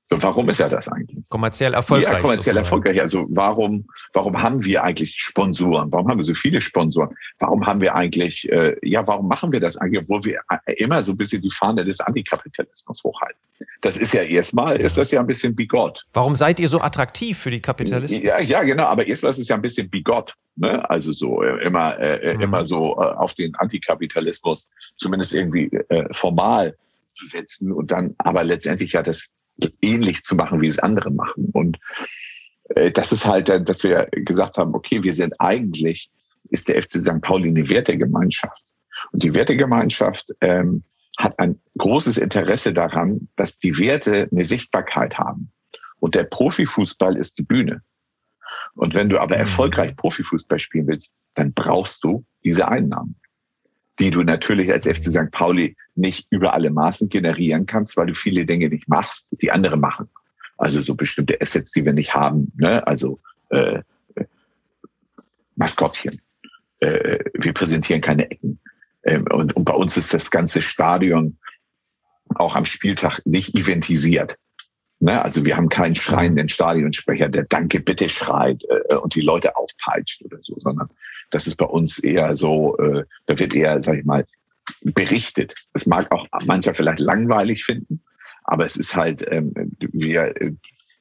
So, warum ist er das eigentlich? Kommerziell erfolgreich. Ja, kommerziell erfolgreich. Also warum, warum haben wir eigentlich Sponsoren? Warum haben wir so viele Sponsoren? Warum haben wir eigentlich, äh, ja, warum machen wir das eigentlich, obwohl wir immer so ein bisschen die Fahne des Antikapitalismus hochhalten? Das ist ja erstmal, ist das ja ein bisschen bigott. Warum seid ihr so attraktiv für die Kapitalisten? Ja, ja, genau. Aber erstmal ist es ja ein bisschen bigott. Ne? Also so äh, immer, äh, mhm. immer so äh, auf den Antikapitalismus zumindest irgendwie äh, formal zu setzen und dann aber letztendlich ja das ähnlich zu machen, wie es andere machen. Und äh, das ist halt, dass wir gesagt haben, okay, wir sind eigentlich, ist der FC St. Pauli eine Wertegemeinschaft. Und die Wertegemeinschaft ähm, hat ein großes Interesse daran, dass die Werte eine Sichtbarkeit haben. Und der Profifußball ist die Bühne. Und wenn du aber mhm. erfolgreich Profifußball spielen willst, dann brauchst du diese Einnahmen die du natürlich als FC St. Pauli nicht über alle Maßen generieren kannst, weil du viele Dinge nicht machst, die andere machen. Also so bestimmte Assets, die wir nicht haben, ne? also äh, Maskottchen. Äh, wir präsentieren keine Ecken. Ähm, und, und bei uns ist das ganze Stadion auch am Spieltag nicht eventisiert. Ne? Also wir haben keinen schreienden Stadionsprecher, der Danke bitte schreit äh, und die Leute aufpeitscht oder so, sondern das ist bei uns eher so, äh, da wird eher, sag ich mal, berichtet. Es mag auch mancher vielleicht langweilig finden, aber es ist halt, ähm, wir,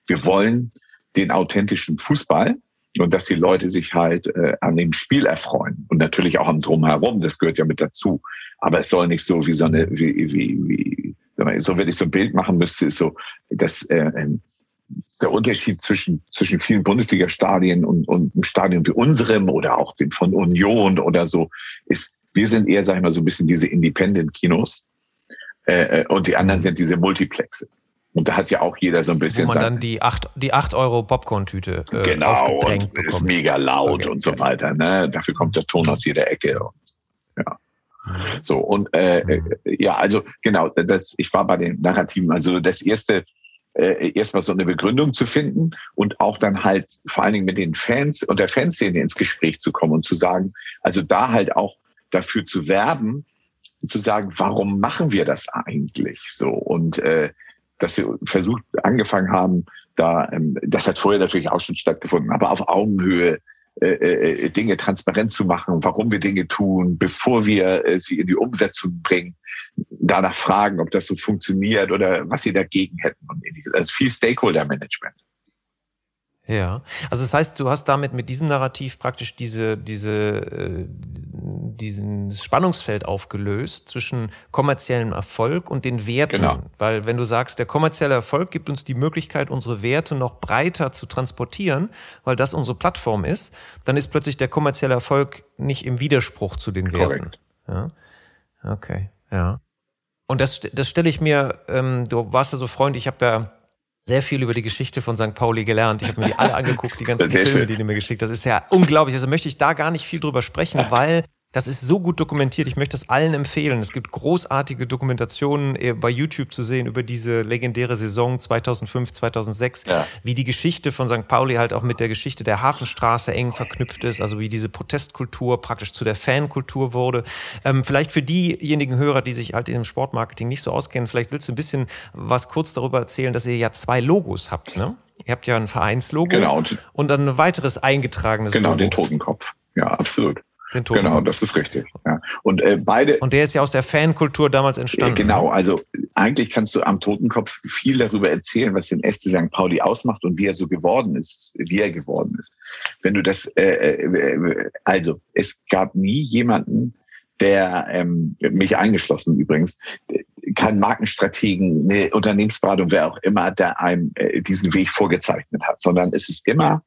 wir wollen den authentischen Fußball und dass die Leute sich halt äh, an dem Spiel erfreuen und natürlich auch am Drumherum, das gehört ja mit dazu. Aber es soll nicht so wie so eine, wie, wie, wie so wenn ich so ein Bild machen müsste, ist so, dass äh, ähm, der Unterschied zwischen, zwischen vielen Bundesliga-Stadien und, und einem Stadion wie unserem oder auch dem von Union oder so, ist, wir sind eher, sag ich mal, so ein bisschen diese Independent-Kinos äh, äh und die anderen sind diese Multiplexe. Und da hat ja auch jeder so ein bisschen. Wo man dann die 8, die acht Euro Popcorn-Tüte äh, genau, aufgedrängt und bekommt. ist mega laut okay. und so weiter. Ne? Dafür kommt der Ton aus jeder Ecke. Und, ja. So, und äh, mhm. ja, also genau, das, ich war bei den Narrativen, also das erste, äh, erstmal so eine Begründung zu finden und auch dann halt vor allen Dingen mit den Fans und der Fanszene ins Gespräch zu kommen und zu sagen, also da halt auch dafür zu werben, zu sagen, warum machen wir das eigentlich so? Und äh, dass wir versucht, angefangen haben, da, ähm, das hat vorher natürlich auch schon stattgefunden, aber auf Augenhöhe äh, äh, Dinge transparent zu machen, warum wir Dinge tun, bevor wir äh, sie in die Umsetzung bringen, danach fragen, ob das so funktioniert oder was sie dagegen hätten. Also viel Stakeholder-Management. Ja, also das heißt, du hast damit mit diesem Narrativ praktisch diese, diese, äh, diesen Spannungsfeld aufgelöst zwischen kommerziellem Erfolg und den Werten. Genau. Weil wenn du sagst, der kommerzielle Erfolg gibt uns die Möglichkeit, unsere Werte noch breiter zu transportieren, weil das unsere Plattform ist, dann ist plötzlich der kommerzielle Erfolg nicht im Widerspruch zu den Werten. Ja? Okay, ja. Und das, das stelle ich mir, ähm, du warst ja so freundlich, ich habe ja sehr viel über die Geschichte von St. Pauli gelernt. Ich habe mir die alle angeguckt, die ganzen Filme, die du mir geschickt hast. Das ist ja unglaublich. Also möchte ich da gar nicht viel drüber sprechen, weil das ist so gut dokumentiert. Ich möchte es allen empfehlen. Es gibt großartige Dokumentationen äh, bei YouTube zu sehen über diese legendäre Saison 2005, 2006, ja. wie die Geschichte von St. Pauli halt auch mit der Geschichte der Hafenstraße eng verknüpft ist, also wie diese Protestkultur praktisch zu der Fankultur wurde. Ähm, vielleicht für diejenigen Hörer, die sich halt in dem Sportmarketing nicht so auskennen, vielleicht willst du ein bisschen was kurz darüber erzählen, dass ihr ja zwei Logos habt, ne? Ihr habt ja ein Vereinslogo genau. und dann ein weiteres eingetragenes genau, Logo. Genau, den Totenkopf. Ja, absolut. Den Genau, das ist richtig. Ja. Und äh, beide. Und der ist ja aus der Fankultur damals entstanden. Äh, genau, also eigentlich kannst du am Totenkopf viel darüber erzählen, was den FC St. Pauli ausmacht und wie er so geworden ist, wie er geworden ist. Wenn du das, äh, äh, also es gab nie jemanden, der ähm, mich eingeschlossen übrigens, kein Markenstrategen, eine Unternehmensberatung, wer auch immer, der einem äh, diesen Weg vorgezeichnet hat, sondern es ist immer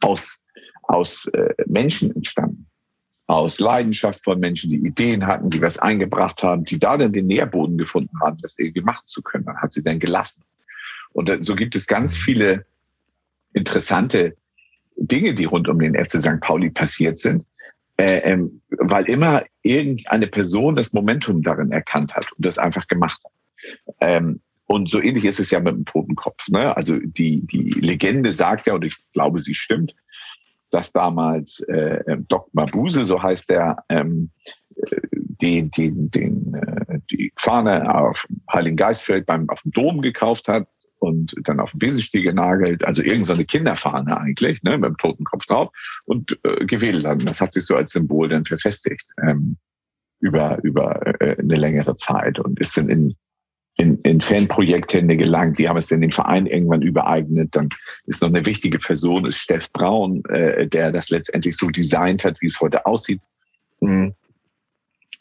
aus aus äh, Menschen entstanden aus Leidenschaft von Menschen, die Ideen hatten, die was eingebracht haben, die da dann den Nährboden gefunden haben, das irgendwie machen zu können. Man hat sie dann gelassen. Und so gibt es ganz viele interessante Dinge, die rund um den FC St. Pauli passiert sind, äh, ähm, weil immer irgendeine Person das Momentum darin erkannt hat und das einfach gemacht hat. Ähm, und so ähnlich ist es ja mit dem Totenkopf. Ne? Also die, die Legende sagt ja, und ich glaube, sie stimmt, dass damals äh, ähm, Doc Mabuse, so heißt der, ähm, den, den, den, äh, die Fahne auf Heiligen Geistfeld beim, auf dem Dom gekauft hat und dann auf den Besenstiel genagelt, also irgendeine so Kinderfahne eigentlich, ne, mit dem Totenkopf drauf und äh, gewählt hat. Das hat sich so als Symbol dann verfestigt ähm, über, über äh, eine längere Zeit und ist dann in in, in Fanprojekthände gelangt. Die haben es dann den Verein irgendwann übereignet. Dann ist noch eine wichtige Person, ist Steff Braun, äh, der das letztendlich so designt hat, wie es heute aussieht. Mhm.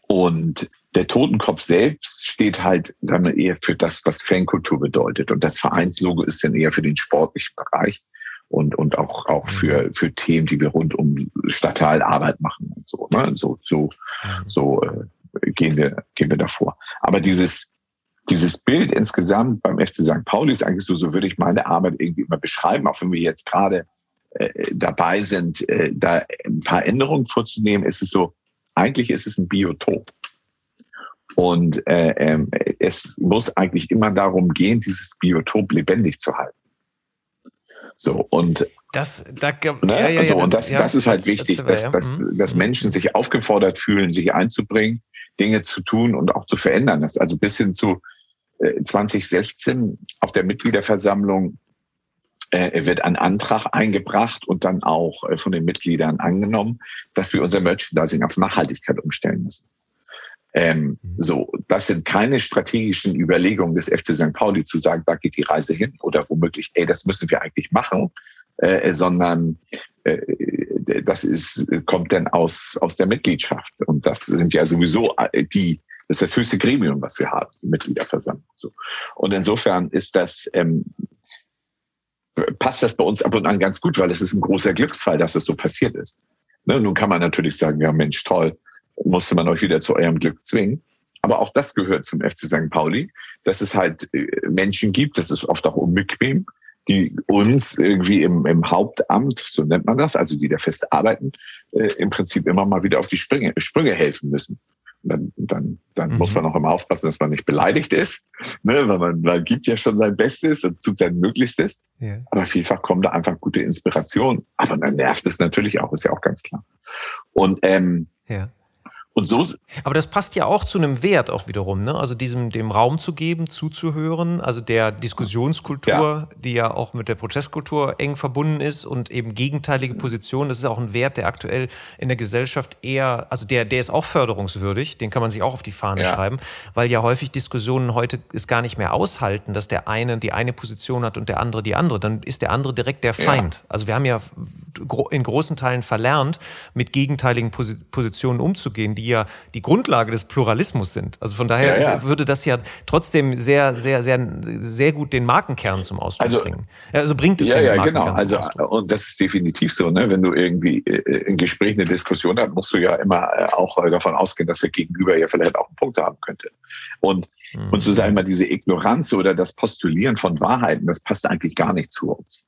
Und der Totenkopf selbst steht halt, sagen wir, eher für das, was Fankultur bedeutet. Und das Vereinslogo ist dann eher für den sportlichen Bereich und, und auch, auch mhm. für, für Themen, die wir rund um Stadtteilarbeit machen und so. Ne? So, so, mhm. so äh, gehen, wir, gehen wir davor. Aber dieses, dieses Bild insgesamt beim FC St. Pauli ist eigentlich so, so würde ich meine Arbeit irgendwie immer beschreiben, auch wenn wir jetzt gerade äh, dabei sind, äh, da ein paar Änderungen vorzunehmen, ist es so, eigentlich ist es ein Biotop. Und äh, äh, es muss eigentlich immer darum gehen, dieses Biotop lebendig zu halten. So, und das, da, ne? ja, ja, also, das, und das, ja, das ist halt wichtig, dass, dass, mhm. dass Menschen sich aufgefordert fühlen, sich einzubringen, Dinge zu tun und auch zu verändern. Das also bis hin zu 2016 auf der Mitgliederversammlung äh, wird ein Antrag eingebracht und dann auch äh, von den Mitgliedern angenommen, dass wir unser Merchandising auf Nachhaltigkeit umstellen müssen. Ähm, mhm. so, das sind keine strategischen Überlegungen des FC St. Pauli zu sagen, da geht die Reise hin oder womöglich, ey, das müssen wir eigentlich machen, äh, sondern äh, das ist, kommt dann aus, aus der Mitgliedschaft. Und das sind ja sowieso äh, die, das ist das höchste Gremium, was wir haben, die Mitgliederversammlung. So. Und insofern ist das, ähm, passt das bei uns ab und an ganz gut, weil es ist ein großer Glücksfall, dass es so passiert ist. Ne? Nun kann man natürlich sagen, ja Mensch, toll, musste man euch wieder zu eurem Glück zwingen. Aber auch das gehört zum FC St. Pauli, dass es halt äh, Menschen gibt, das ist oft auch unbequem, die uns irgendwie im, im Hauptamt, so nennt man das, also die da fest arbeiten, äh, im Prinzip immer mal wieder auf die Sprünge, Sprünge helfen müssen dann, dann, dann mhm. muss man auch immer aufpassen, dass man nicht beleidigt ist, ne? weil man, man gibt ja schon sein Bestes und tut sein Möglichstes. Ja. Aber vielfach kommt da einfach gute Inspiration. Aber dann nervt es natürlich auch, ist ja auch ganz klar. Und, ähm, ja. Und so. Aber das passt ja auch zu einem Wert auch wiederum, ne? Also diesem, dem Raum zu geben, zuzuhören, also der Diskussionskultur, ja. die ja auch mit der Protestkultur eng verbunden ist und eben gegenteilige Positionen. Das ist auch ein Wert, der aktuell in der Gesellschaft eher, also der, der ist auch förderungswürdig, den kann man sich auch auf die Fahne ja. schreiben, weil ja häufig Diskussionen heute es gar nicht mehr aushalten, dass der eine die eine Position hat und der andere die andere. Dann ist der andere direkt der Feind. Ja. Also wir haben ja in großen Teilen verlernt, mit gegenteiligen Positionen umzugehen, die ja die Grundlage des Pluralismus sind. Also von daher ja, ja. würde das ja trotzdem sehr, sehr, sehr, sehr gut den Markenkern zum Ausdruck also, bringen. Also bringt es ja, ja, genau. Also und das ist definitiv so. Ne? Wenn du irgendwie äh, ein Gespräch, eine Diskussion hast, musst du ja immer äh, auch davon ausgehen, dass der Gegenüber ja vielleicht auch einen Punkt haben könnte. Und mhm. und so sagen wir diese Ignoranz oder das Postulieren von Wahrheiten, das passt eigentlich gar nicht zu uns.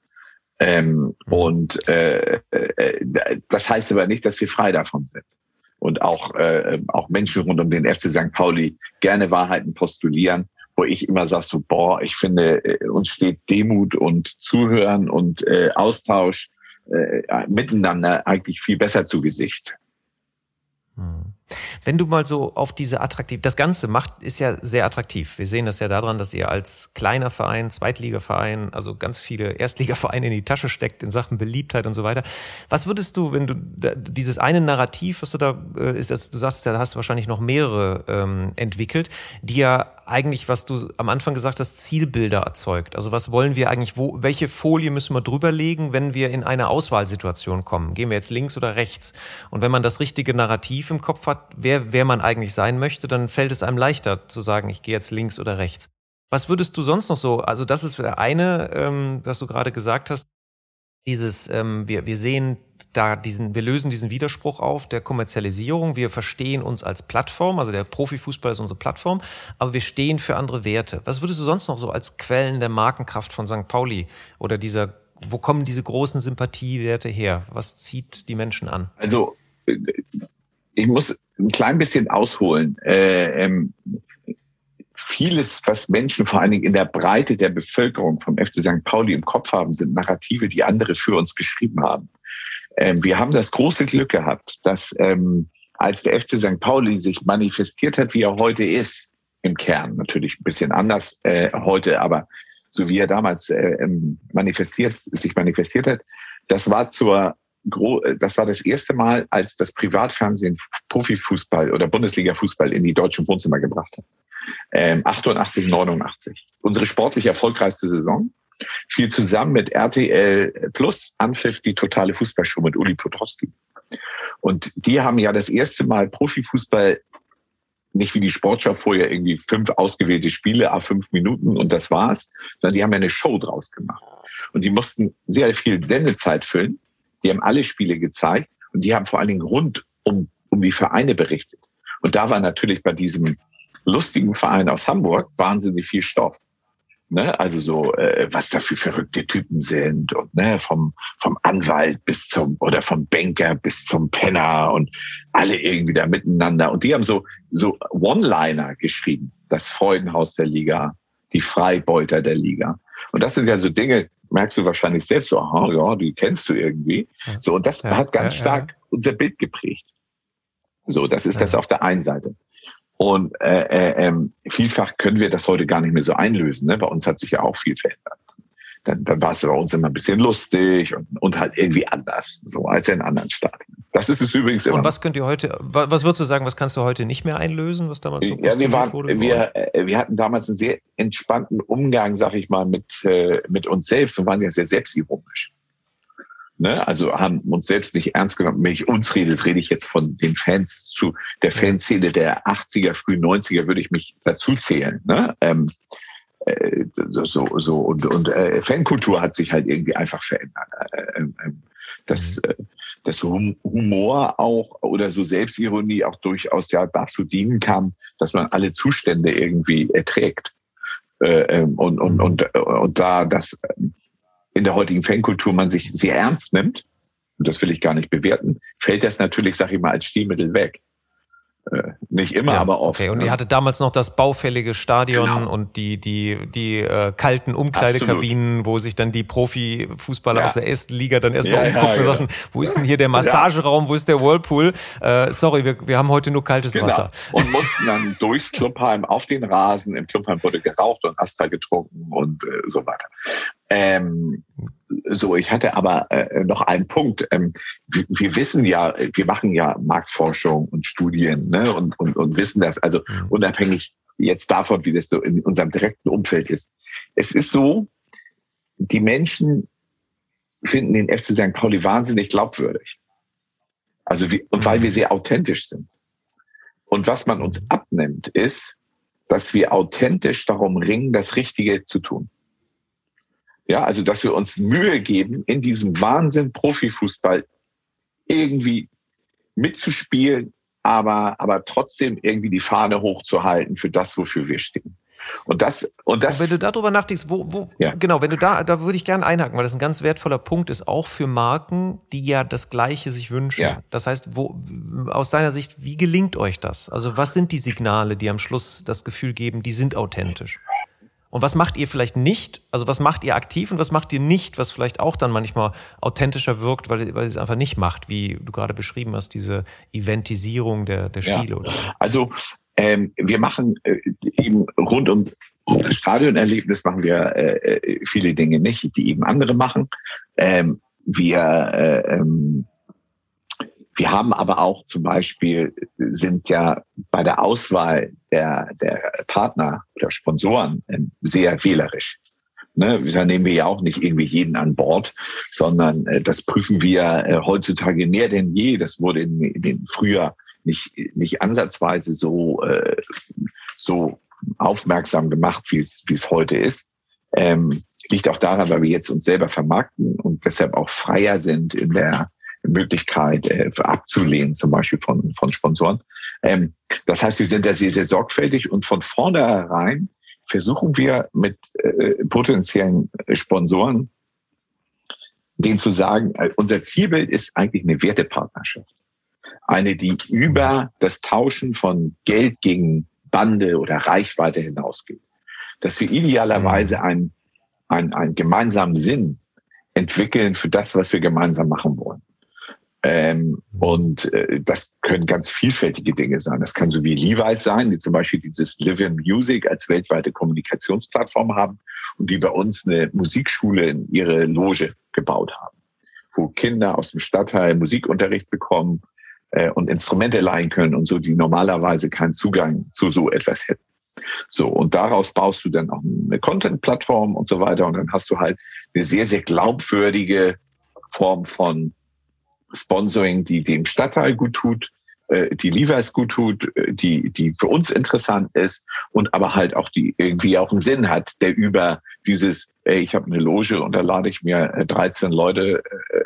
Ähm, mhm. und äh, äh, das heißt aber nicht, dass wir frei davon sind und auch, äh, auch Menschen rund um den FC St. Pauli gerne Wahrheiten postulieren, wo ich immer sage so, boah, ich finde, äh, uns steht Demut und Zuhören und äh, Austausch äh, miteinander eigentlich viel besser zu Gesicht. Hm. Wenn du mal so auf diese attraktiv, das Ganze macht, ist ja sehr attraktiv. Wir sehen das ja daran, dass ihr als kleiner Verein, Zweitligaverein, also ganz viele Erstligavereine in die Tasche steckt in Sachen Beliebtheit und so weiter. Was würdest du, wenn du dieses eine Narrativ, was du da äh, ist, das, du sagst ja, da hast du wahrscheinlich noch mehrere ähm, entwickelt, die ja eigentlich, was du am Anfang gesagt hast, Zielbilder erzeugt. Also was wollen wir eigentlich, wo, welche Folie müssen wir drüberlegen, wenn wir in eine Auswahlsituation kommen? Gehen wir jetzt links oder rechts? Und wenn man das richtige Narrativ im Kopf hat, wer, wer man eigentlich sein möchte, dann fällt es einem leichter zu sagen, ich gehe jetzt links oder rechts. Was würdest du sonst noch so, also das ist eine, ähm, was du gerade gesagt hast, dieses, ähm, wir, wir sehen da diesen, wir lösen diesen Widerspruch auf der Kommerzialisierung. Wir verstehen uns als Plattform, also der Profifußball ist unsere Plattform, aber wir stehen für andere Werte. Was würdest du sonst noch so als Quellen der Markenkraft von St. Pauli oder dieser, wo kommen diese großen Sympathiewerte her? Was zieht die Menschen an? Also, ich muss ein klein bisschen ausholen. Äh, ähm, vieles, was Menschen vor allen Dingen in der Breite der Bevölkerung vom FC St. Pauli im Kopf haben, sind Narrative, die andere für uns geschrieben haben. Ähm, wir haben das große Glück gehabt, dass ähm, als der FC St. Pauli sich manifestiert hat, wie er heute ist, im Kern natürlich ein bisschen anders äh, heute, aber so wie er damals äh, manifestiert, sich manifestiert hat, das war zur das war das erste Mal, als das Privatfernsehen Profifußball oder Bundesliga-Fußball in die deutschen Wohnzimmer gebracht hat. Ähm, 88, 89. Unsere sportlich erfolgreichste Saison fiel zusammen mit RTL Plus Anpfiff die totale Fußballshow mit Uli Potrowski. Und die haben ja das erste Mal Profifußball nicht wie die Sportschau vorher irgendwie fünf ausgewählte Spiele, a fünf Minuten und das war's, sondern die haben ja eine Show draus gemacht. Und die mussten sehr viel Sendezeit füllen. Die haben alle Spiele gezeigt und die haben vor allen Dingen rund um, um die Vereine berichtet. Und da war natürlich bei diesem lustigen Verein aus Hamburg wahnsinnig viel Stoff. Ne? Also so, äh, was da für verrückte Typen sind und ne, vom, vom Anwalt bis zum oder vom Banker bis zum Penner und alle irgendwie da miteinander. Und die haben so, so One-Liner geschrieben. Das Freudenhaus der Liga, die Freibeuter der Liga. Und das sind ja so Dinge, merkst du wahrscheinlich selbst so, aha, ja, die kennst du irgendwie. So, und das ja, hat ganz ja, stark unser Bild geprägt. So, das ist das auf der einen Seite. Und äh, äh, äh, vielfach können wir das heute gar nicht mehr so einlösen. Ne? Bei uns hat sich ja auch viel verändert. Dann, dann war es bei uns immer ein bisschen lustig und, und halt irgendwie anders, so als in anderen Staaten. Das ist es übrigens immer. Und was könnt ihr heute, was würdest du sagen, was kannst du heute nicht mehr einlösen, was damals so ja, wir, waren, wurde? Wir, äh, wir hatten damals einen sehr entspannten Umgang, sag ich mal, mit, äh, mit uns selbst und waren ja sehr selbstironisch. Ne? Also haben uns selbst nicht ernst genommen. Wenn ich uns rede, rede ich jetzt von den Fans zu der Fanszene der 80er, frühen 90er, würde ich mich dazu zählen. Ne? Ähm, äh, so, so und, und äh, Fankultur hat sich halt irgendwie einfach verändert. Äh, äh, das, mhm. äh, das Humor auch oder so Selbstironie auch durchaus ja dazu dienen kann, dass man alle Zustände irgendwie erträgt. Äh, ähm, und, und, und, äh, und da das in der heutigen Fankultur man sich sehr ernst nimmt, und das will ich gar nicht bewerten, fällt das natürlich, sag ich mal, als Stilmittel weg. Äh, nicht immer, ja, aber oft. Okay, und ne? ihr hattet damals noch das baufällige Stadion genau. und die, die, die äh, kalten Umkleidekabinen, Absolut. wo sich dann die Profifußballer ja. aus der ersten Liga dann erstmal ja, umgucken und sagen, wo ist denn hier der Massageraum, wo ist der Whirlpool? Äh, sorry, wir, wir haben heute nur kaltes genau. Wasser. Und mussten dann durchs Clubheim auf den Rasen. Im Clubheim wurde geraucht und Astra getrunken und äh, so weiter. Ähm, so, ich hatte aber äh, noch einen Punkt. Ähm, wir, wir, wissen ja, wir machen ja Marktforschung und Studien ne, und, und, und wissen das, also mhm. unabhängig jetzt davon, wie das so in unserem direkten Umfeld ist. Es ist so, die Menschen finden den FC St. Pauli wahnsinnig glaubwürdig. Also wie, und weil wir mhm. sehr authentisch sind. Und was man uns abnimmt, ist, dass wir authentisch darum ringen, das Richtige zu tun. Ja, also dass wir uns Mühe geben, in diesem Wahnsinn Profifußball irgendwie mitzuspielen, aber, aber trotzdem irgendwie die Fahne hochzuhalten für das, wofür wir stehen. Und das, und das. Und wenn du darüber nachdenkst, wo, wo, ja. genau, wenn du da, da würde ich gerne einhaken, weil das ein ganz wertvoller Punkt ist, auch für Marken, die ja das Gleiche sich wünschen. Ja. Das heißt, wo, aus deiner Sicht, wie gelingt euch das? Also, was sind die Signale, die am Schluss das Gefühl geben, die sind authentisch? Und was macht ihr vielleicht nicht? Also was macht ihr aktiv und was macht ihr nicht, was vielleicht auch dann manchmal authentischer wirkt, weil, weil es einfach nicht macht, wie du gerade beschrieben hast, diese Eventisierung der, der Spiele? Ja. Oder? Also ähm, wir machen äh, eben rund um, um das Stadionerlebnis machen wir äh, äh viele Dinge nicht, die eben andere machen. Ähm, wir äh, ähm, wir haben aber auch zum Beispiel, sind ja bei der Auswahl der, der Partner oder Sponsoren ähm, sehr wählerisch. Ne, da nehmen wir ja auch nicht irgendwie jeden an Bord, sondern äh, das prüfen wir äh, heutzutage mehr denn je. Das wurde in, in den früher nicht, nicht ansatzweise so, äh, so aufmerksam gemacht, wie es, wie es heute ist. Ähm, liegt auch daran, weil wir jetzt uns selber vermarkten und deshalb auch freier sind in der Möglichkeit äh, abzulehnen, zum Beispiel von, von Sponsoren. Ähm, das heißt, wir sind da sehr, sehr sorgfältig und von vornherein versuchen wir mit äh, potenziellen Sponsoren denen zu sagen, äh, unser Zielbild ist eigentlich eine Wertepartnerschaft. Eine, die über das Tauschen von Geld gegen Bande oder Reichweite hinausgeht. Dass wir idealerweise mhm. einen, einen, einen gemeinsamen Sinn entwickeln für das, was wir gemeinsam machen wollen. Ähm, und äh, das können ganz vielfältige Dinge sein. Das kann so wie Levi's sein, die zum Beispiel dieses Live in Music als weltweite Kommunikationsplattform haben und die bei uns eine Musikschule in ihre Loge gebaut haben, wo Kinder aus dem Stadtteil Musikunterricht bekommen äh, und Instrumente leihen können und so, die normalerweise keinen Zugang zu so etwas hätten. So, und daraus baust du dann auch eine Content-Plattform und so weiter. Und dann hast du halt eine sehr, sehr glaubwürdige Form von Sponsoring, die dem Stadtteil gut tut, äh, die Levi's gut tut, äh, die, die für uns interessant ist und aber halt auch die irgendwie auch einen Sinn hat, der über dieses, ey, ich habe eine Loge und da lade ich mir 13 äh, Leute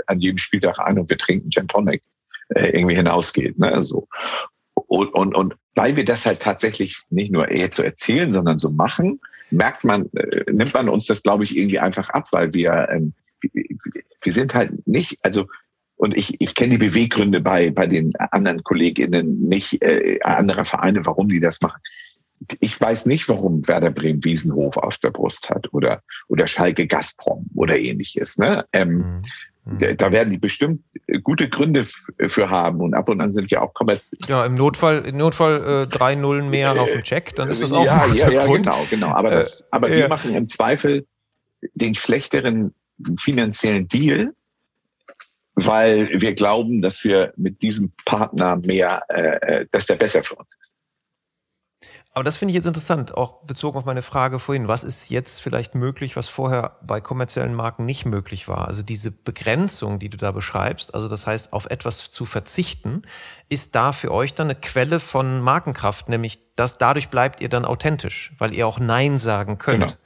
an jedem Spieltag ein und wir trinken Gin Tonic irgendwie hinausgeht. Ne? So. Und, und, und weil wir das halt tatsächlich nicht nur eher zu erzählen, sondern so machen, merkt man, nimmt man uns das, glaube ich, irgendwie einfach ab, weil wir, ähm, wir sind halt nicht, also und ich, ich kenne die Beweggründe bei, bei den anderen KollegInnen nicht, äh, anderer Vereine, warum die das machen. Ich weiß nicht, warum Werder Bremen Wiesenhof auf der Brust hat oder, oder Schalke Gazprom oder ähnliches. Ne? Ähm, mhm. Da werden die bestimmt gute Gründe für haben und ab und an sind ja auch kommerziell. Ja, im Notfall, im Notfall äh, drei Nullen mehr äh, auf dem Check, dann ist das auch ja, ein guter ja, ja, Grund. genau, genau. Aber, das, äh, aber wir machen im Zweifel den schlechteren finanziellen Deal weil wir glauben, dass wir mit diesem Partner mehr, äh, äh, dass der besser für uns ist. Aber das finde ich jetzt interessant, auch bezogen auf meine Frage vorhin. Was ist jetzt vielleicht möglich, was vorher bei kommerziellen Marken nicht möglich war? Also diese Begrenzung, die du da beschreibst, also das heißt, auf etwas zu verzichten, ist da für euch dann eine Quelle von Markenkraft, nämlich dass dadurch bleibt ihr dann authentisch, weil ihr auch Nein sagen könnt. Genau.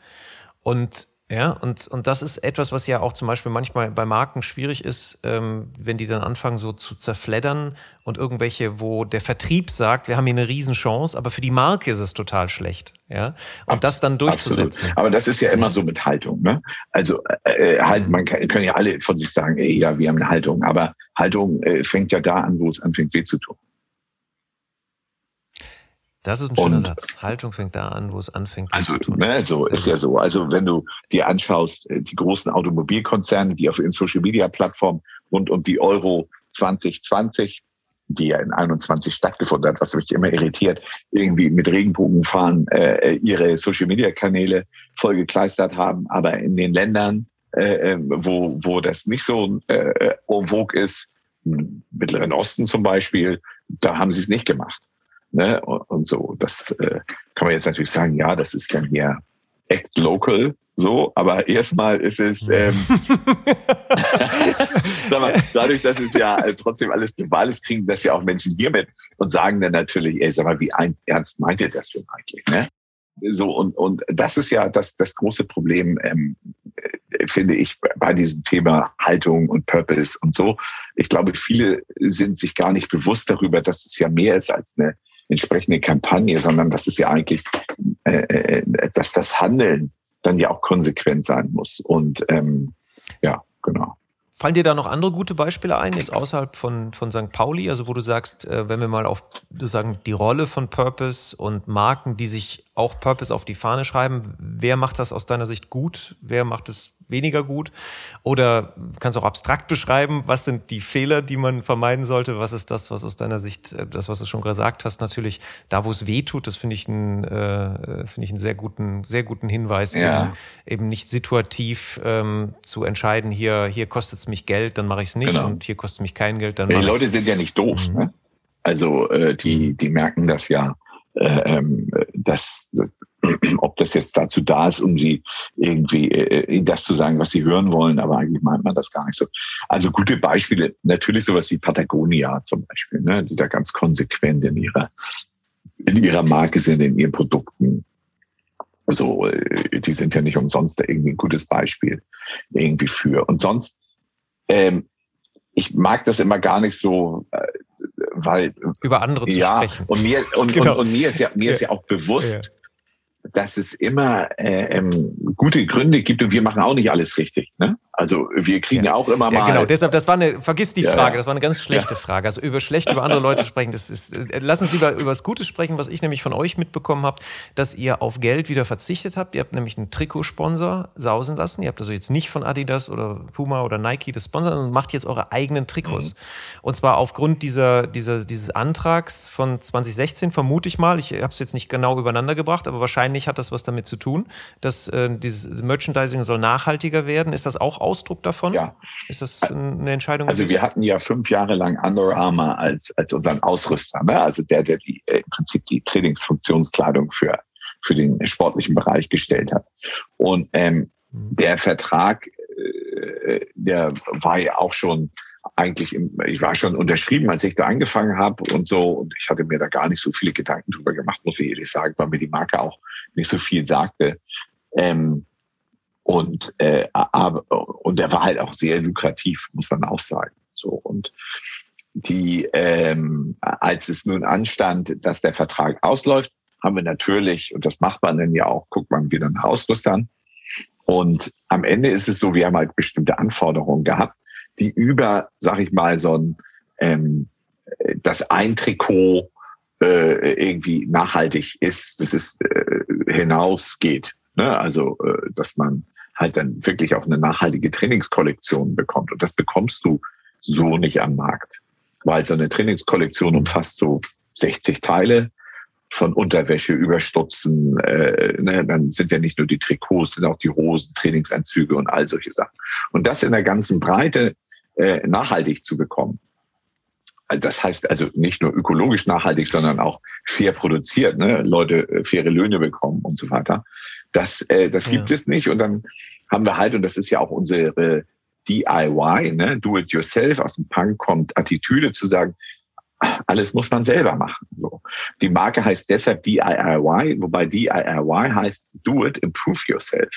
Und ja, und, und das ist etwas, was ja auch zum Beispiel manchmal bei Marken schwierig ist, ähm, wenn die dann anfangen so zu zerfleddern und irgendwelche, wo der Vertrieb sagt, wir haben hier eine Riesenchance, aber für die Marke ist es total schlecht. Ja, und das dann durchzusetzen. Absolut. Aber das ist ja immer so mit Haltung. Ne? Also äh, äh, halt, man kann, können ja alle von sich sagen, ey, ja, wir haben eine Haltung, aber Haltung äh, fängt ja da an, wo es anfängt weh zu tun. Das ist ein schöner und, Satz. Haltung fängt da an, wo es anfängt. Also, ne, so ist ja so. Also, wenn du dir anschaust, äh, die großen Automobilkonzerne, die auf ihren Social Media Plattformen rund um die Euro 2020, die ja in 21 stattgefunden hat, was mich immer irritiert, irgendwie mit Regenbogenfahren äh, ihre Social Media Kanäle vollgekleistert haben. Aber in den Ländern, äh, äh wo, wo das nicht so äh, en vogue ist, im Mittleren Osten zum Beispiel, da haben sie es nicht gemacht. Ne? Und, und so, das äh, kann man jetzt natürlich sagen, ja, das ist dann hier Act Local, so, aber erstmal ist es, ähm, sag mal, dadurch, dass es ja trotzdem alles global ist, kriegen das ja auch Menschen hier mit und sagen dann natürlich, ey, sag mal, wie ein, ernst meint ihr das denn eigentlich, ne? So, und, und das ist ja das, das große Problem, ähm, äh, finde ich, bei diesem Thema Haltung und Purpose und so. Ich glaube, viele sind sich gar nicht bewusst darüber, dass es ja mehr ist als eine entsprechende Kampagne, sondern das ist ja eigentlich, äh, äh, dass das Handeln dann ja auch konsequent sein muss. Und ähm, ja, genau. Fallen dir da noch andere gute Beispiele ein, jetzt außerhalb von, von St. Pauli, also wo du sagst, äh, wenn wir mal auf sozusagen die Rolle von Purpose und Marken, die sich auch Purpose auf die Fahne schreiben, wer macht das aus deiner Sicht gut? Wer macht es weniger gut? Oder kannst du auch abstrakt beschreiben, was sind die Fehler, die man vermeiden sollte? Was ist das, was aus deiner Sicht, äh, das, was du schon gesagt hast, natürlich da, wo es weh tut, das finde ich einen, äh, finde ich einen sehr guten, sehr guten Hinweis, ja. eben, eben nicht situativ ähm, zu entscheiden, hier, hier kostet es mich Geld, dann mache ich es nicht genau. und hier kostet es mich kein Geld, dann mache ich Die Leute sind ja nicht doof, mhm. ne? Also äh, die, die merken das ja äh, ähm, dass ob das jetzt dazu da ist, um sie irgendwie äh, das zu sagen, was sie hören wollen, aber eigentlich meint man das gar nicht so. Also gute Beispiele, natürlich sowas wie Patagonia zum Beispiel, ne, die da ganz konsequent in ihrer in ihrer Marke sind, in ihren Produkten. So, äh, die sind ja nicht umsonst da irgendwie ein gutes Beispiel irgendwie für. Und sonst, ähm, ich mag das immer gar nicht so, äh, weil über andere zu ja, sprechen. Und mir und, genau. und, und, mir ist ja mir ja. ist ja auch bewusst, ja dass es immer äh, ähm, gute Gründe gibt und wir machen auch nicht alles richtig. Ne? Also wir kriegen ja, ja auch immer mal. Ja, genau, deshalb, das war eine, vergiss die Frage, das war eine ganz schlechte Frage. Also über schlecht über andere Leute sprechen, das ist, äh, lass uns lieber über das Gute sprechen, was ich nämlich von euch mitbekommen habe, dass ihr auf Geld wieder verzichtet habt. Ihr habt nämlich einen Trikotsponsor sausen lassen. Ihr habt also jetzt nicht von Adidas oder Puma oder Nike das Sponsor, sondern macht jetzt eure eigenen Trikots. Mhm. Und zwar aufgrund dieser, dieser, dieses Antrags von 2016, vermute ich mal. Ich habe es jetzt nicht genau übereinander gebracht, aber wahrscheinlich hat das was damit zu tun, dass äh, dieses Merchandising soll nachhaltiger werden. Ist das auch Ausdruck davon? Ja. Ist das eine Entscheidung? Also wir hatten ja fünf Jahre lang Under Armour als, als unseren Ausrüster, ne? also der, der die, äh, im Prinzip die Trainingsfunktionskleidung für, für den sportlichen Bereich gestellt hat. Und ähm, mhm. der Vertrag, äh, der war ja auch schon eigentlich, im, ich war schon unterschrieben, als ich da angefangen habe und so. Und ich hatte mir da gar nicht so viele Gedanken drüber gemacht, muss ich ehrlich sagen, weil mir die Marke auch nicht so viel sagte. Ähm, und, äh, aber, und er war halt auch sehr lukrativ, muss man auch sagen. So und die, ähm, als es nun anstand, dass der Vertrag ausläuft, haben wir natürlich, und das macht man dann ja auch, guckt man wieder nach Ausrüstern. Und am Ende ist es so, wir haben halt bestimmte Anforderungen gehabt, die über, sag ich mal, so ein, ähm, das ein Trikot äh, irgendwie nachhaltig ist, dass es äh, hinausgeht. Ne? Also, äh, dass man halt dann wirklich auch eine nachhaltige Trainingskollektion bekommt. Und das bekommst du so nicht am Markt, weil so eine Trainingskollektion umfasst so 60 Teile von Unterwäsche, Überstutzen, äh, ne, dann sind ja nicht nur die Trikots, sind auch die Hosen, Trainingsanzüge und all solche Sachen. Und das in der ganzen Breite äh, nachhaltig zu bekommen. Das heißt also nicht nur ökologisch nachhaltig, sondern auch fair produziert, ne? Leute äh, faire Löhne bekommen und so weiter. Das, äh, das gibt ja. es nicht. Und dann haben wir halt, und das ist ja auch unsere DIY, ne? Do it yourself, aus dem Punk kommt Attitüde zu sagen, alles muss man selber machen. So. Die Marke heißt deshalb DIY, wobei DIY heißt Do it, improve yourself.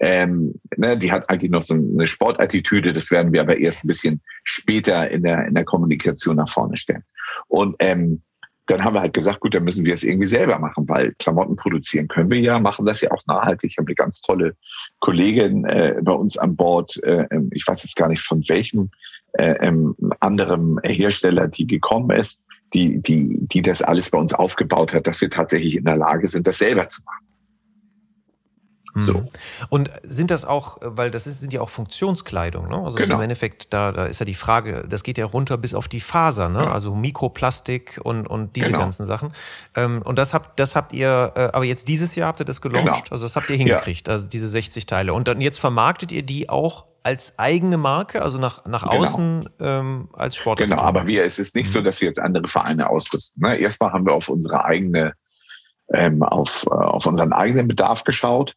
Ähm, ne, die hat eigentlich noch so eine Sportattitüde, das werden wir aber erst ein bisschen später in der, in der Kommunikation nach vorne stellen. Und ähm, dann haben wir halt gesagt, gut, dann müssen wir es irgendwie selber machen, weil Klamotten produzieren können wir ja, machen das ja auch nachhaltig. Ich habe eine ganz tolle Kollegin äh, bei uns an Bord. Äh, ähm, ich weiß jetzt gar nicht von welchem äh, ähm, anderem Hersteller die gekommen ist, die, die, die das alles bei uns aufgebaut hat, dass wir tatsächlich in der Lage sind, das selber zu machen. So. Hm. Und sind das auch, weil das ist, sind ja auch Funktionskleidung, ne? Also genau. im Endeffekt, da, da ist ja die Frage, das geht ja runter bis auf die Faser, ne? Ja. Also Mikroplastik und, und diese genau. ganzen Sachen. Ähm, und das habt, das habt ihr, äh, aber jetzt dieses Jahr habt ihr das gelauncht, genau. also das habt ihr hingekriegt, ja. also diese 60 Teile. Und dann jetzt vermarktet ihr die auch als eigene Marke, also nach, nach genau. außen ähm, als Sport. Genau, aber wir, es ist nicht mhm. so, dass wir jetzt andere Vereine ausrüsten. Ne? Erstmal haben wir auf unsere eigene, ähm, auf, äh, auf unseren eigenen Bedarf geschaut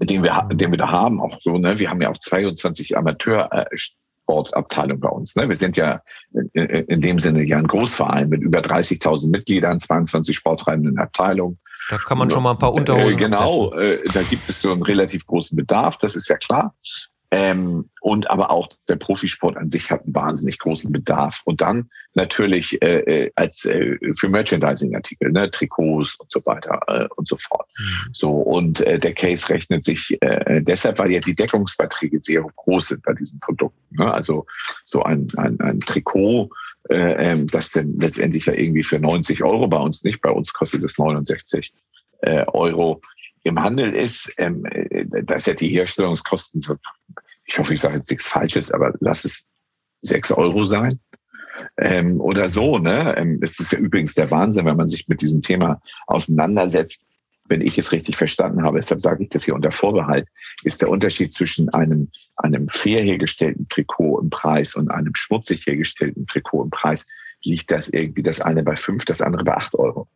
den wir, den wir da haben, auch so, ne, wir haben ja auch 22 Amateursportabteilungen bei uns. Ne? Wir sind ja in, in dem Sinne ja ein Großverein mit über 30.000 Mitgliedern, 22 sporttreibenden Abteilungen. Da kann man schon mal ein paar Unterhosen äh, Genau, äh, da gibt es so einen relativ großen Bedarf, das ist ja klar. Ähm, und aber auch der Profisport an sich hat einen wahnsinnig großen Bedarf. Und dann natürlich äh, äh, als äh, für Merchandising-Artikel, ne, Trikots und so weiter äh, und so fort. Mhm. So und äh, der Case rechnet sich äh, deshalb, weil ja die Deckungsbeiträge sehr groß sind bei diesen Produkten. Ne? Also so ein, ein, ein Trikot, äh, ähm, das denn letztendlich ja irgendwie für 90 Euro bei uns nicht, bei uns kostet es 69 äh, Euro im Handel ist, ähm, äh, dass ja die Herstellungskosten so ich hoffe, ich sage jetzt nichts Falsches, aber lass es sechs Euro sein. Ähm, oder so, ne? Ähm, es ist ja übrigens der Wahnsinn, wenn man sich mit diesem Thema auseinandersetzt. Wenn ich es richtig verstanden habe, deshalb sage ich das hier unter Vorbehalt, ist der Unterschied zwischen einem, einem fair hergestellten Trikot im Preis und einem schmutzig hergestellten Trikot im Preis, liegt das irgendwie das eine bei fünf, das andere bei acht Euro.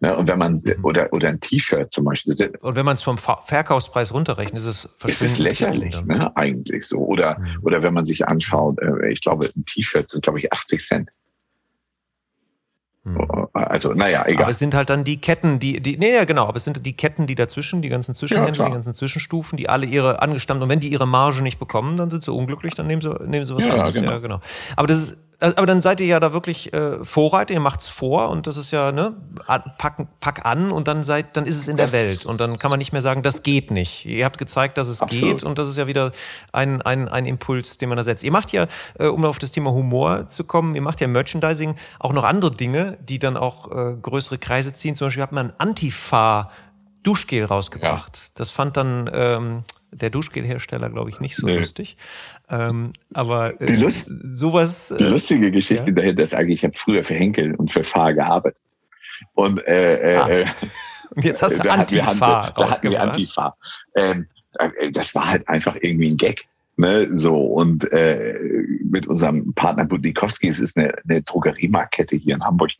Ne? Und wenn man, mhm. oder, oder ein T-Shirt zum Beispiel. Und wenn man es vom Verkaufspreis runterrechnet, ist es verschwindend. Ist lächerlich, ne? eigentlich so. Oder, mhm. oder wenn man sich anschaut, äh, ich glaube, ein T-Shirt sind, glaube ich, 80 Cent. Mhm. Also, naja, egal. Aber es sind halt dann die Ketten, die, die, nee, ja, genau, aber es sind die Ketten, die dazwischen, die ganzen Zwischenhändler, ja, die ganzen Zwischenstufen, die alle ihre angestammt, und wenn die ihre Marge nicht bekommen, dann sind sie unglücklich, dann nehmen sie, nehmen sie was ja, anderes. Genau. Ja, genau. Aber das ist, äh, aber dann seid ihr ja da wirklich äh, Vorreiter, ihr macht's vor und das ist ja, ne, pack, pack an und dann seid, dann ist es in der Welt und dann kann man nicht mehr sagen, das geht nicht. Ihr habt gezeigt, dass es Absolut. geht und das ist ja wieder ein, ein, ein Impuls, den man da setzt. Ihr macht ja, äh, um auf das Thema Humor zu kommen, ihr macht ja Merchandising auch noch andere Dinge, die dann auch äh, größere Kreise ziehen. Zum Beispiel hat man Antifa Duschgel rausgebracht. Ja. Das fand dann ähm, der Duschgelhersteller, glaube ich, nicht so nee. lustig. Ähm, aber äh, die Lust, sowas. Äh, die lustige Geschichte ja? dahinter ist eigentlich, ich habe früher für Henkel und für Fahr gearbeitet. Und, äh, äh, ah. Äh, und jetzt hast du Antifa rausgebracht. Antifa. Ähm, äh, das war halt einfach irgendwie ein Gag. Ne, so und äh, mit unserem Partner Budnikowski, es ist eine, eine Drogeriemarktkette hier in Hamburg,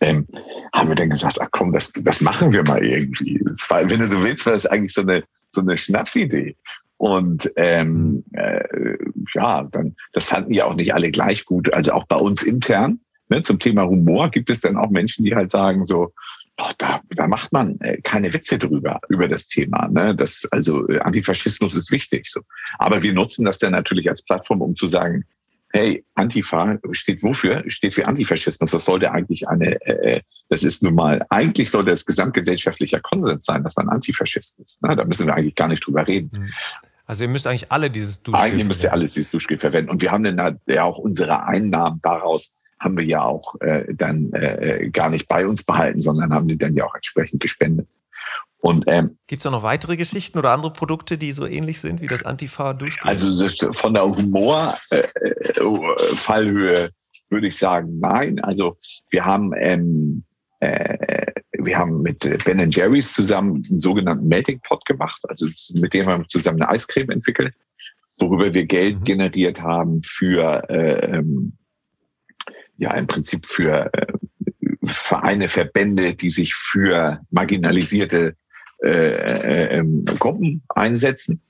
ähm, haben wir dann gesagt, ach komm, das, das machen wir mal irgendwie. War, wenn du so willst, war das eigentlich so eine so eine Schnapsidee. Und ähm, äh, ja, dann das fanden ja auch nicht alle gleich gut. Also auch bei uns intern ne, zum Thema Humor gibt es dann auch Menschen, die halt sagen so, boah, da, da macht man äh, keine Witze drüber über das Thema. Ne? Das also äh, Antifaschismus ist wichtig. So, aber wir nutzen das dann natürlich als Plattform, um zu sagen, hey, Antifa steht wofür? Steht für Antifaschismus. Das sollte eigentlich eine, äh, das ist nun mal, eigentlich sollte es gesamtgesellschaftlicher Konsens sein, dass man Antifaschist ist. Ne? Da müssen wir eigentlich gar nicht drüber reden. Mhm. Also ihr müsst eigentlich alle dieses Duschgel Eigentlich müsst ihr alles dieses Duschgel verwenden. Und wir haben dann ja auch unsere Einnahmen daraus haben wir ja auch äh, dann äh, gar nicht bei uns behalten, sondern haben die dann ja auch entsprechend gespendet. Und ähm, gibt es noch weitere Geschichten oder andere Produkte, die so ähnlich sind wie das Antifa-Duschgel? Also von der Humor-Fallhöhe äh, äh würde ich sagen, nein. Also wir haben ähm, äh, wir haben mit Ben Jerry's zusammen einen sogenannten Melting Pot gemacht. Also mit dem haben wir zusammen eine Eiscreme entwickelt, worüber wir Geld mhm. generiert haben für, äh, ähm, ja, im Prinzip für äh, Vereine, Verbände, die sich für marginalisierte äh, äh, ähm, Gruppen einsetzen.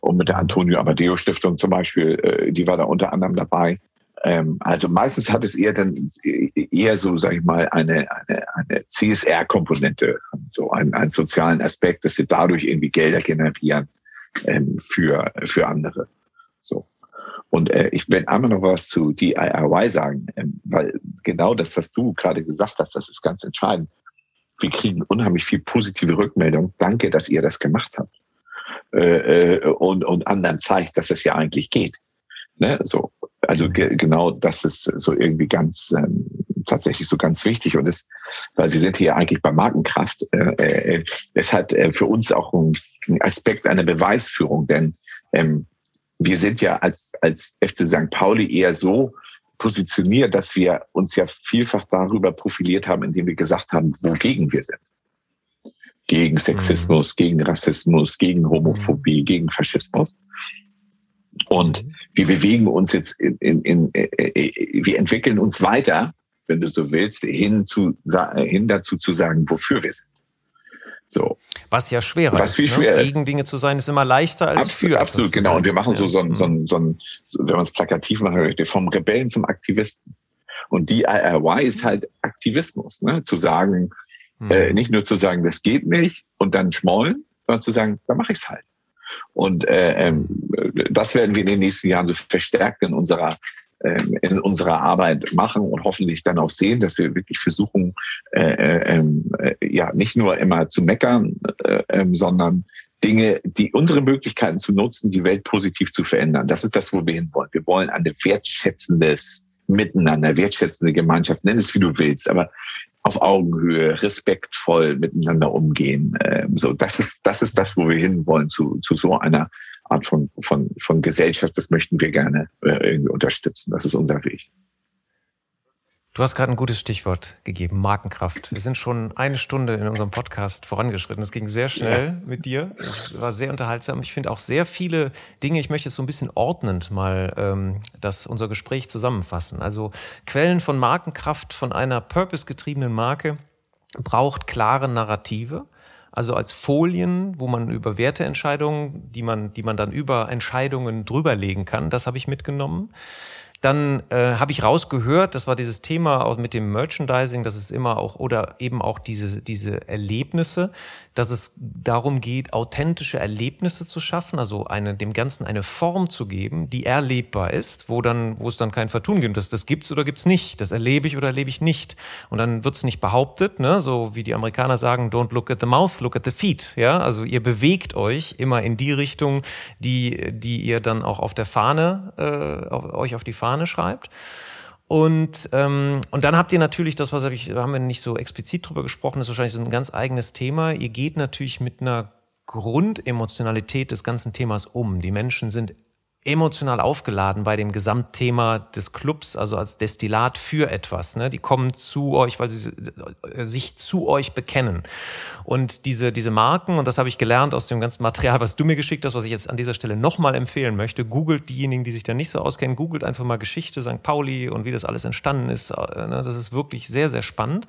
Und mit der Antonio Amadeo Stiftung zum Beispiel, äh, die war da unter anderem dabei. Ähm, also meistens hat es eher dann eher so, sage ich mal, eine, eine, eine CSR-Komponente, so einen, einen sozialen Aspekt, dass wir dadurch irgendwie Gelder generieren ähm, für, für andere. So. Und äh, ich will einmal noch was zu DIY sagen, ähm, weil genau das, was du gerade gesagt hast, das ist ganz entscheidend. Wir kriegen unheimlich viel positive Rückmeldung. Danke, dass ihr das gemacht habt. Äh, äh, und, und anderen zeigt, dass es ja eigentlich geht. Ne? So, also ge genau das ist so irgendwie ganz ähm, tatsächlich so ganz wichtig und ist, weil wir sind hier eigentlich bei Markenkraft. Äh, äh, es hat äh, für uns auch einen Aspekt einer Beweisführung, denn ähm, wir sind ja als als FC St. Pauli eher so positioniert, dass wir uns ja vielfach darüber profiliert haben, indem wir gesagt haben, wogegen wir sind. Gegen Sexismus, mhm. gegen Rassismus, gegen Homophobie, gegen Faschismus. Und mhm. wir bewegen uns jetzt in, in, in, äh, äh, wir entwickeln uns weiter, wenn du so willst, hin, zu, hin dazu zu sagen, wofür wir sind. So. Was ja schwerer Was ist. Viel ne? schwerer Gegen Dinge zu sein, ist immer leichter als absolut, für. Absolut, genau. Und wir machen so, so, so, so, so, so wenn man es plakativ machen möchte, vom Rebellen zum Aktivisten. Und DIY ist halt Aktivismus, ne? zu sagen, hm. äh, nicht nur zu sagen, das geht nicht und dann schmollen, sondern zu sagen, dann mache ich es halt. Und äh, ähm, das werden wir in den nächsten Jahren so verstärkt in unserer in unserer Arbeit machen und hoffentlich dann auch sehen, dass wir wirklich versuchen, äh, äh, ähm, äh, ja nicht nur immer zu meckern, äh, äh, sondern Dinge, die unsere Möglichkeiten zu nutzen, die Welt positiv zu verändern. Das ist das, wo wir hinwollen. Wir wollen ein wertschätzendes Miteinander, wertschätzende Gemeinschaft, nenn es wie du willst, aber auf Augenhöhe, respektvoll miteinander umgehen. Ähm, so, das ist, das ist das, wo wir hinwollen zu, zu so einer Art von, von, von Gesellschaft. Das möchten wir gerne äh, irgendwie unterstützen. Das ist unser Weg. Du hast gerade ein gutes Stichwort gegeben, Markenkraft. Wir sind schon eine Stunde in unserem Podcast vorangeschritten. Es ging sehr schnell ja. mit dir. Es war sehr unterhaltsam. Ich finde auch sehr viele Dinge, ich möchte jetzt so ein bisschen ordnend mal ähm, das, unser Gespräch zusammenfassen. Also Quellen von Markenkraft von einer purpose-getriebenen Marke braucht klare Narrative also als Folien, wo man über Werteentscheidungen, die man, die man dann über Entscheidungen drüberlegen kann, das habe ich mitgenommen. Dann äh, habe ich rausgehört, das war dieses Thema auch mit dem Merchandising, dass es immer auch oder eben auch diese diese Erlebnisse, dass es darum geht, authentische Erlebnisse zu schaffen, also eine dem Ganzen eine Form zu geben, die erlebbar ist, wo dann wo es dann kein Vertun gibt, das das gibt's oder gibt's nicht, das erlebe ich oder erlebe ich nicht. Und dann wird's nicht behauptet, ne, so wie die Amerikaner sagen, don't look at the mouth, look at the feet, ja, also ihr bewegt euch immer in die Richtung, die die ihr dann auch auf der Fahne äh, auf, euch auf die Fahne Fahne schreibt. Und, ähm, und dann habt ihr natürlich das, was hab ich, haben wir nicht so explizit drüber gesprochen, ist wahrscheinlich so ein ganz eigenes Thema. Ihr geht natürlich mit einer Grundemotionalität des ganzen Themas um. Die Menschen sind emotional aufgeladen bei dem Gesamtthema des Clubs, also als Destillat für etwas. Ne? Die kommen zu euch, weil sie sich zu euch bekennen. Und diese, diese Marken, und das habe ich gelernt aus dem ganzen Material, was du mir geschickt hast, was ich jetzt an dieser Stelle nochmal empfehlen möchte, googelt diejenigen, die sich da nicht so auskennen, googelt einfach mal Geschichte St. Pauli und wie das alles entstanden ist. Äh, ne? Das ist wirklich sehr, sehr spannend.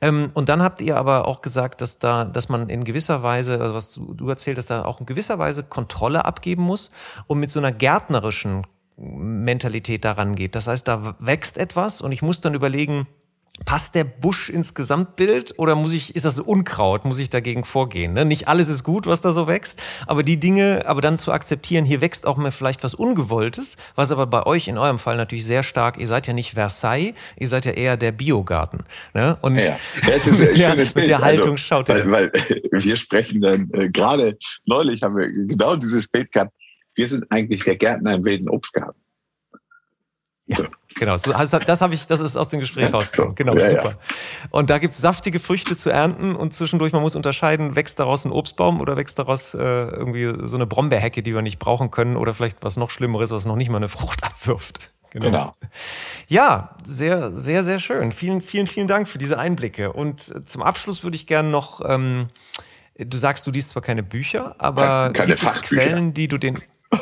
Ähm, und dann habt ihr aber auch gesagt, dass da, dass man in gewisser Weise, also was du erzählt hast, da auch in gewisser Weise Kontrolle abgeben muss, um mit so einer gärtnerischen Mentalität daran geht. Das heißt, da wächst etwas und ich muss dann überlegen, passt der Busch ins Gesamtbild oder muss ich, ist das Unkraut, muss ich dagegen vorgehen? Ne? Nicht alles ist gut, was da so wächst, aber die Dinge, aber dann zu akzeptieren, hier wächst auch mal vielleicht was Ungewolltes, was aber bei euch in eurem Fall natürlich sehr stark, ihr seid ja nicht Versailles, ihr seid ja eher der Biogarten. Ne? Und ja, mit, der, mit der Haltung also, schaut ihr. Weil, weil wir sprechen dann, äh, gerade neulich haben wir genau dieses Bild gehabt, wir sind eigentlich der Gärtner im wilden Obstgarten. Ja, so. genau. So, also das habe ich, das ist aus dem Gespräch ja, rausgekommen. Genau, ja, super. Ja. Und da gibt's saftige Früchte zu ernten und zwischendurch, man muss unterscheiden, wächst daraus ein Obstbaum oder wächst daraus äh, irgendwie so eine Brombeerhecke, die wir nicht brauchen können oder vielleicht was noch Schlimmeres, was noch nicht mal eine Frucht abwirft. Genau. genau. Ja, sehr, sehr, sehr schön. Vielen, vielen, vielen Dank für diese Einblicke. Und zum Abschluss würde ich gerne noch, ähm, du sagst, du liest zwar keine Bücher, aber keine gibt es Quellen, die du den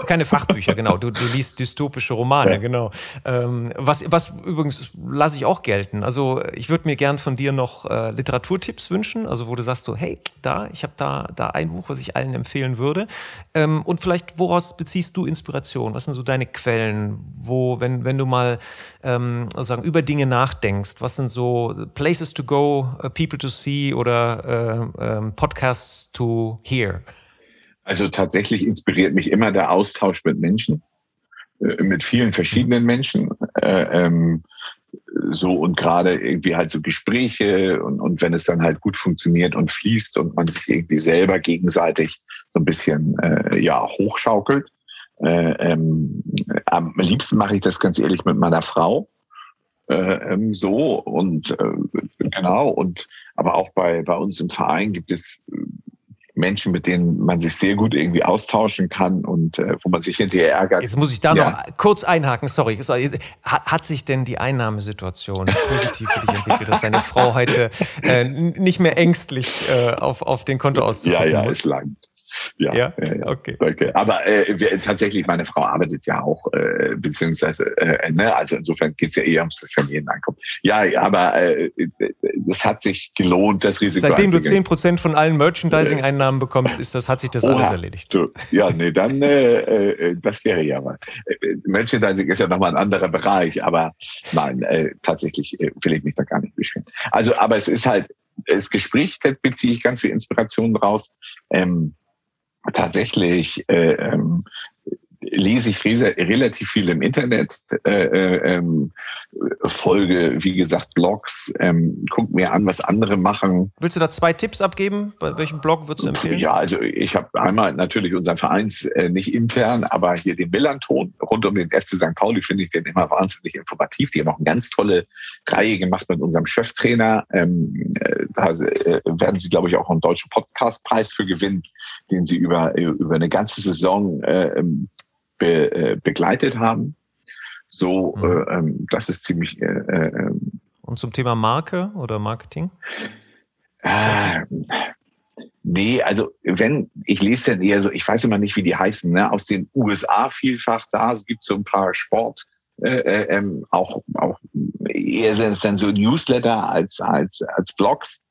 keine Fachbücher, genau. Du, du liest dystopische Romane, ja. genau. Ähm, was, was übrigens lasse ich auch gelten. Also ich würde mir gern von dir noch äh, Literaturtipps wünschen, also wo du sagst so, hey, da, ich habe da, da ein Buch, was ich allen empfehlen würde. Ähm, und vielleicht, woraus beziehst du Inspiration? Was sind so deine Quellen? Wo, wenn, wenn du mal ähm, sozusagen über Dinge nachdenkst, was sind so Places to go, uh, People to see oder äh, äh, Podcasts to hear? Also tatsächlich inspiriert mich immer der Austausch mit Menschen, äh, mit vielen verschiedenen Menschen. Äh, ähm, so und gerade irgendwie halt so Gespräche und, und wenn es dann halt gut funktioniert und fließt und man sich irgendwie selber gegenseitig so ein bisschen äh, ja hochschaukelt, Äh, ähm, am liebsten mache ich das ganz ehrlich mit meiner Frau. Äh, ähm, so und äh, genau und aber auch bei bei uns im Verein gibt es Menschen, mit denen man sich sehr gut irgendwie austauschen kann und äh, wo man sich hinterher ärgert. Jetzt muss ich da ja. noch kurz einhaken, sorry. Hat, hat, sich denn die Einnahmesituation positiv für dich entwickelt, dass deine Frau heute äh, nicht mehr ängstlich äh, auf, auf den Kontoauszug ja, ja, muss? Ja, es langt. Ja, ja, ja, okay. Danke. Aber äh, wir, tatsächlich, meine Frau arbeitet ja auch, äh, beziehungsweise, äh, ne, also insofern geht's ja eher ums Familieneinkommen. Ja, aber äh, das hat sich gelohnt, das Risiko. Seitdem du zehn Prozent von allen Merchandising-Einnahmen bekommst, ist das, hat sich das Oha, alles erledigt. Du, ja, nee, dann, äh, äh, das wäre ja was. Äh, Merchandising ist ja nochmal ein anderer Bereich, aber nein, äh, tatsächlich äh, will ich mich da gar nicht beschweren. Also, aber es ist halt, das Gespräch, da beziehe ich ganz viel Inspiration draus. Ähm, tatsächlich äh, ähm, lese ich re relativ viel im Internet, äh, äh, ähm, folge, wie gesagt, Blogs, ähm, guck mir an, was andere machen. Willst du da zwei Tipps abgeben? Bei welchem Blog würdest du empfehlen? Ja, also ich habe einmal natürlich unseren Vereins, äh, nicht intern, aber hier den Millanton rund um den FC St. Pauli finde ich den immer wahnsinnig informativ. Die haben auch eine ganz tolle Reihe gemacht mit unserem Cheftrainer. Ähm, äh, da äh, werden sie, glaube ich, auch einen deutschen Podcastpreis für gewinnen, den sie über, über eine ganze Saison äh, ähm, be, äh, begleitet haben. So, mhm. äh, ähm, das ist ziemlich. Äh, äh, ähm, Und zum Thema Marke oder Marketing? Äh, nee, also wenn, ich lese dann eher so, ich weiß immer nicht, wie die heißen, ne, aus den USA vielfach da. Es gibt so ein paar Sport, äh, äh, ähm, auch, auch eher sind es dann so Newsletter als, als, als Blogs,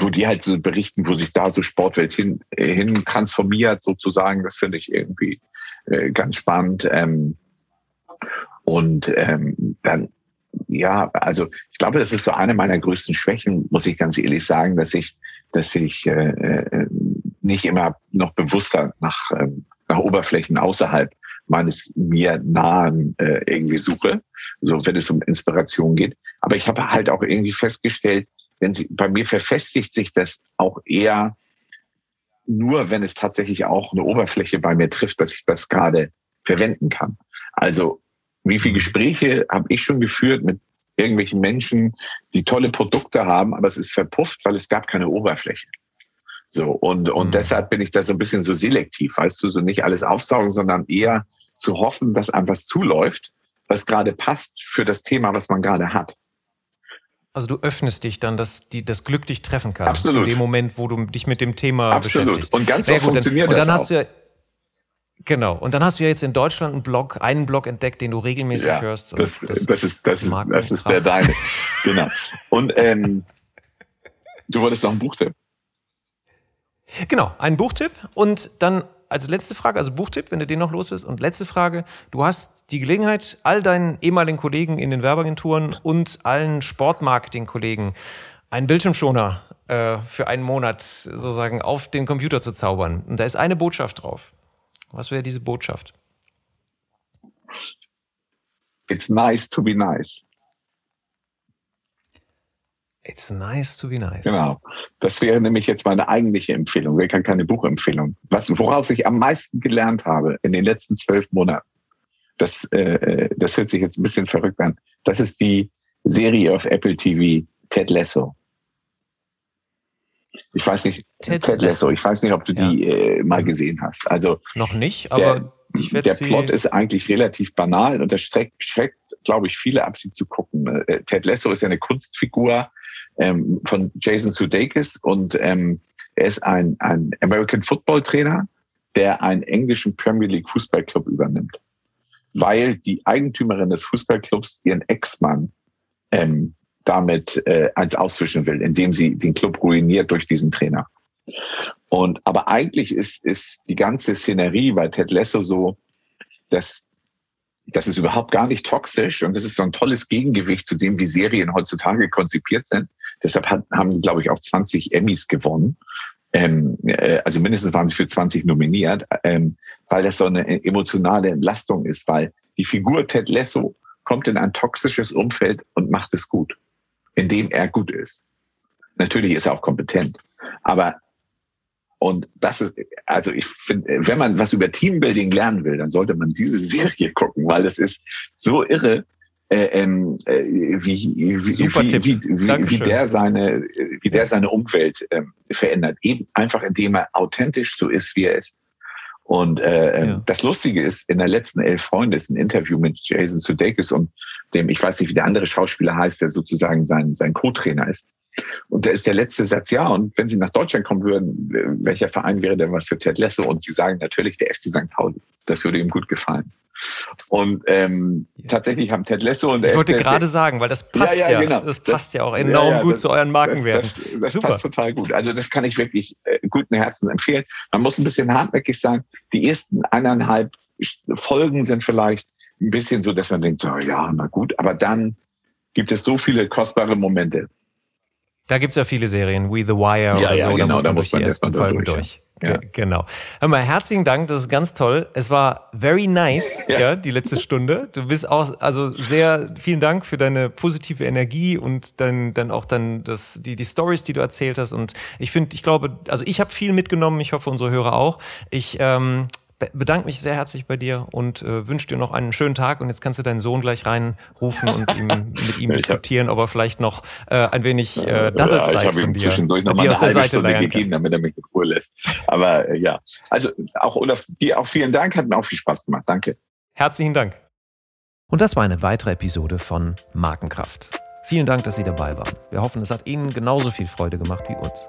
wo die halt so berichten, wo sich da so Sportwelt hin, hin transformiert, sozusagen. Das finde ich irgendwie äh, ganz spannend. Ähm, und ähm, dann, ja, also ich glaube, das ist so eine meiner größten Schwächen, muss ich ganz ehrlich sagen, dass ich, dass ich äh, äh nicht immer noch bewusster nach, äh, nach Oberflächen außerhalb meines mir nahen äh, irgendwie suche, so wenn es um Inspiration geht. Aber ich habe halt auch irgendwie festgestellt, wenn sie, bei mir verfestigt sich das auch eher nur wenn es tatsächlich auch eine Oberfläche bei mir trifft, dass ich das gerade verwenden kann. Also wie viele Gespräche habe ich schon geführt mit irgendwelchen Menschen, die tolle Produkte haben, aber es ist verpufft, weil es gab keine Oberfläche. So, und, und mhm. deshalb bin ich da so ein bisschen so selektiv, weißt du, so nicht alles aufsaugen, sondern eher zu hoffen, dass einem was zuläuft, was gerade passt für das Thema, was man gerade hat. Also du öffnest dich dann, dass die, das Glück dich treffen kann. Absolut. In dem Moment, wo du dich mit dem Thema Absolut. beschäftigst. Und ganz oft funktioniert dann, das Und dann auch. hast du ja, Genau. Und dann hast du ja jetzt in Deutschland einen Blog, einen Blog entdeckt, den du regelmäßig ja, hörst. Das, das, das, ist, das, ist, das ist der deine. genau. Und ähm, du wolltest noch einen Buchtipp. Genau, einen Buchtipp. Und dann als letzte Frage, also Buchtipp, wenn du den noch los bist. Und letzte Frage, du hast die Gelegenheit, all deinen ehemaligen Kollegen in den Werbeagenturen und allen Sportmarketing-Kollegen einen Bildschirmschoner äh, für einen Monat sozusagen auf den Computer zu zaubern. Und da ist eine Botschaft drauf. Was wäre diese Botschaft? It's nice to be nice. It's nice to be nice. Genau. Das wäre nämlich jetzt meine eigentliche Empfehlung. Wäre keine Buchempfehlung. Was, woraus ich am meisten gelernt habe in den letzten zwölf Monaten, das, äh, das hört sich jetzt ein bisschen verrückt an. Das ist die Serie auf Apple TV, Ted Lasso. Ich weiß nicht, Ted, Ted Lasso, ich weiß nicht, ob du ja. die äh, mal gesehen hast. Also noch nicht, aber der, ich werde Der Plot ist eigentlich relativ banal und das schreckt, schreckt glaube ich, viele ab, sie zu gucken. Äh, Ted Lasso ist ja eine Kunstfigur, ähm, von Jason Sudeikis und ähm, er ist ein, ein American Football Trainer, der einen englischen Premier League Fußballclub übernimmt, weil die Eigentümerin des Fußballclubs ihren Ex-Mann ähm, damit äh, eins auswischen will, indem sie den Club ruiniert durch diesen Trainer. Und aber eigentlich ist, ist die ganze Szenerie bei Ted Lasso so, dass das ist überhaupt gar nicht toxisch und das ist so ein tolles Gegengewicht zu dem, wie Serien heutzutage konzipiert sind. Deshalb haben, glaube ich, auch 20 Emmys gewonnen. Ähm, äh, also mindestens waren sie für 20 nominiert, ähm, weil das so eine emotionale Entlastung ist, weil die Figur Ted Lasso kommt in ein toxisches Umfeld und macht es gut, indem er gut ist. Natürlich ist er auch kompetent, aber Und das ist, also ich finde, wenn man was über Teambuilding lernen will, dann sollte man diese Serie gucken, weil es ist so irre, äh, ähm, äh, wie, wie, Super wie, Tipp. wie, wie, wie der seine, wie der seine Umwelt ähm, verändert. Eben einfach, indem er authentisch so ist, wie er ist. Und äh, ähm, Ja. das Lustige ist, in der letzten Elf Freunde ist ein Interview mit Jason Sudeikis und dem, ich weiß nicht, wie der andere Schauspieler heißt, der sozusagen sein, sein Co-Trainer ist. Und da ist der letzte Satz, ja, und wenn Sie nach Deutschland kommen würden, welcher Verein wäre denn was für Ted Lasso? Und Sie sagen natürlich der FC St. Pauli. Das würde ihm gut gefallen. Und ähm, Ja. tatsächlich haben Ted Lasso und der Ich wollte gerade sagen, weil das passt ja, Ja, ja, genau. das Das- passt ja auch enorm gut das- zu euren Markenwerten. Das, das, das Super. passt total gut. Also das kann ich wirklich äh, guten Herzens empfehlen. Man muss ein bisschen hartnäckig sein. Die ersten eineinhalb Folgen sind vielleicht ein bisschen so, dass man denkt, so, ja, na gut, aber dann gibt es so viele kostbare Momente. Da gibt's ja viele Serien, We the Wire Ja, oder ja, so, genau, da muss da man muss durch die man ersten erst mal Folgen durch, durch. ja. Ge- Genau. Hör mal, herzlichen Dank, das ist ganz toll. Es war very nice, ja, Ja. die letzte Stunde. Du bist auch, also sehr, vielen Dank für deine positive Energie und dann, dann auch dann das, die, die Stories, die du erzählt hast. Und ich finde, ich glaube, also ich habe viel mitgenommen, ich hoffe, unsere Hörer auch. Ich ähm, bedanke mich sehr herzlich bei dir und äh, wünsche dir noch einen schönen Tag. Und jetzt kannst du deinen Sohn gleich reinrufen und ihm, mit ihm diskutieren, ob er vielleicht noch äh, ein wenig äh, Daddelzeit ich habe von ihm dir, zwischendurch noch die mal eine aus der halbe Seite Stunde lernen gegeben, damit er mich in Ruhe lässt. Aber äh, ja, also auch Olaf, dir auch vielen Dank, hat mir auch viel Spaß gemacht. Danke. Herzlichen Dank. Und das war eine weitere Episode von Markenkraft. Vielen Dank, dass Sie dabei waren. Wir hoffen, es hat Ihnen genauso viel Freude gemacht wie uns.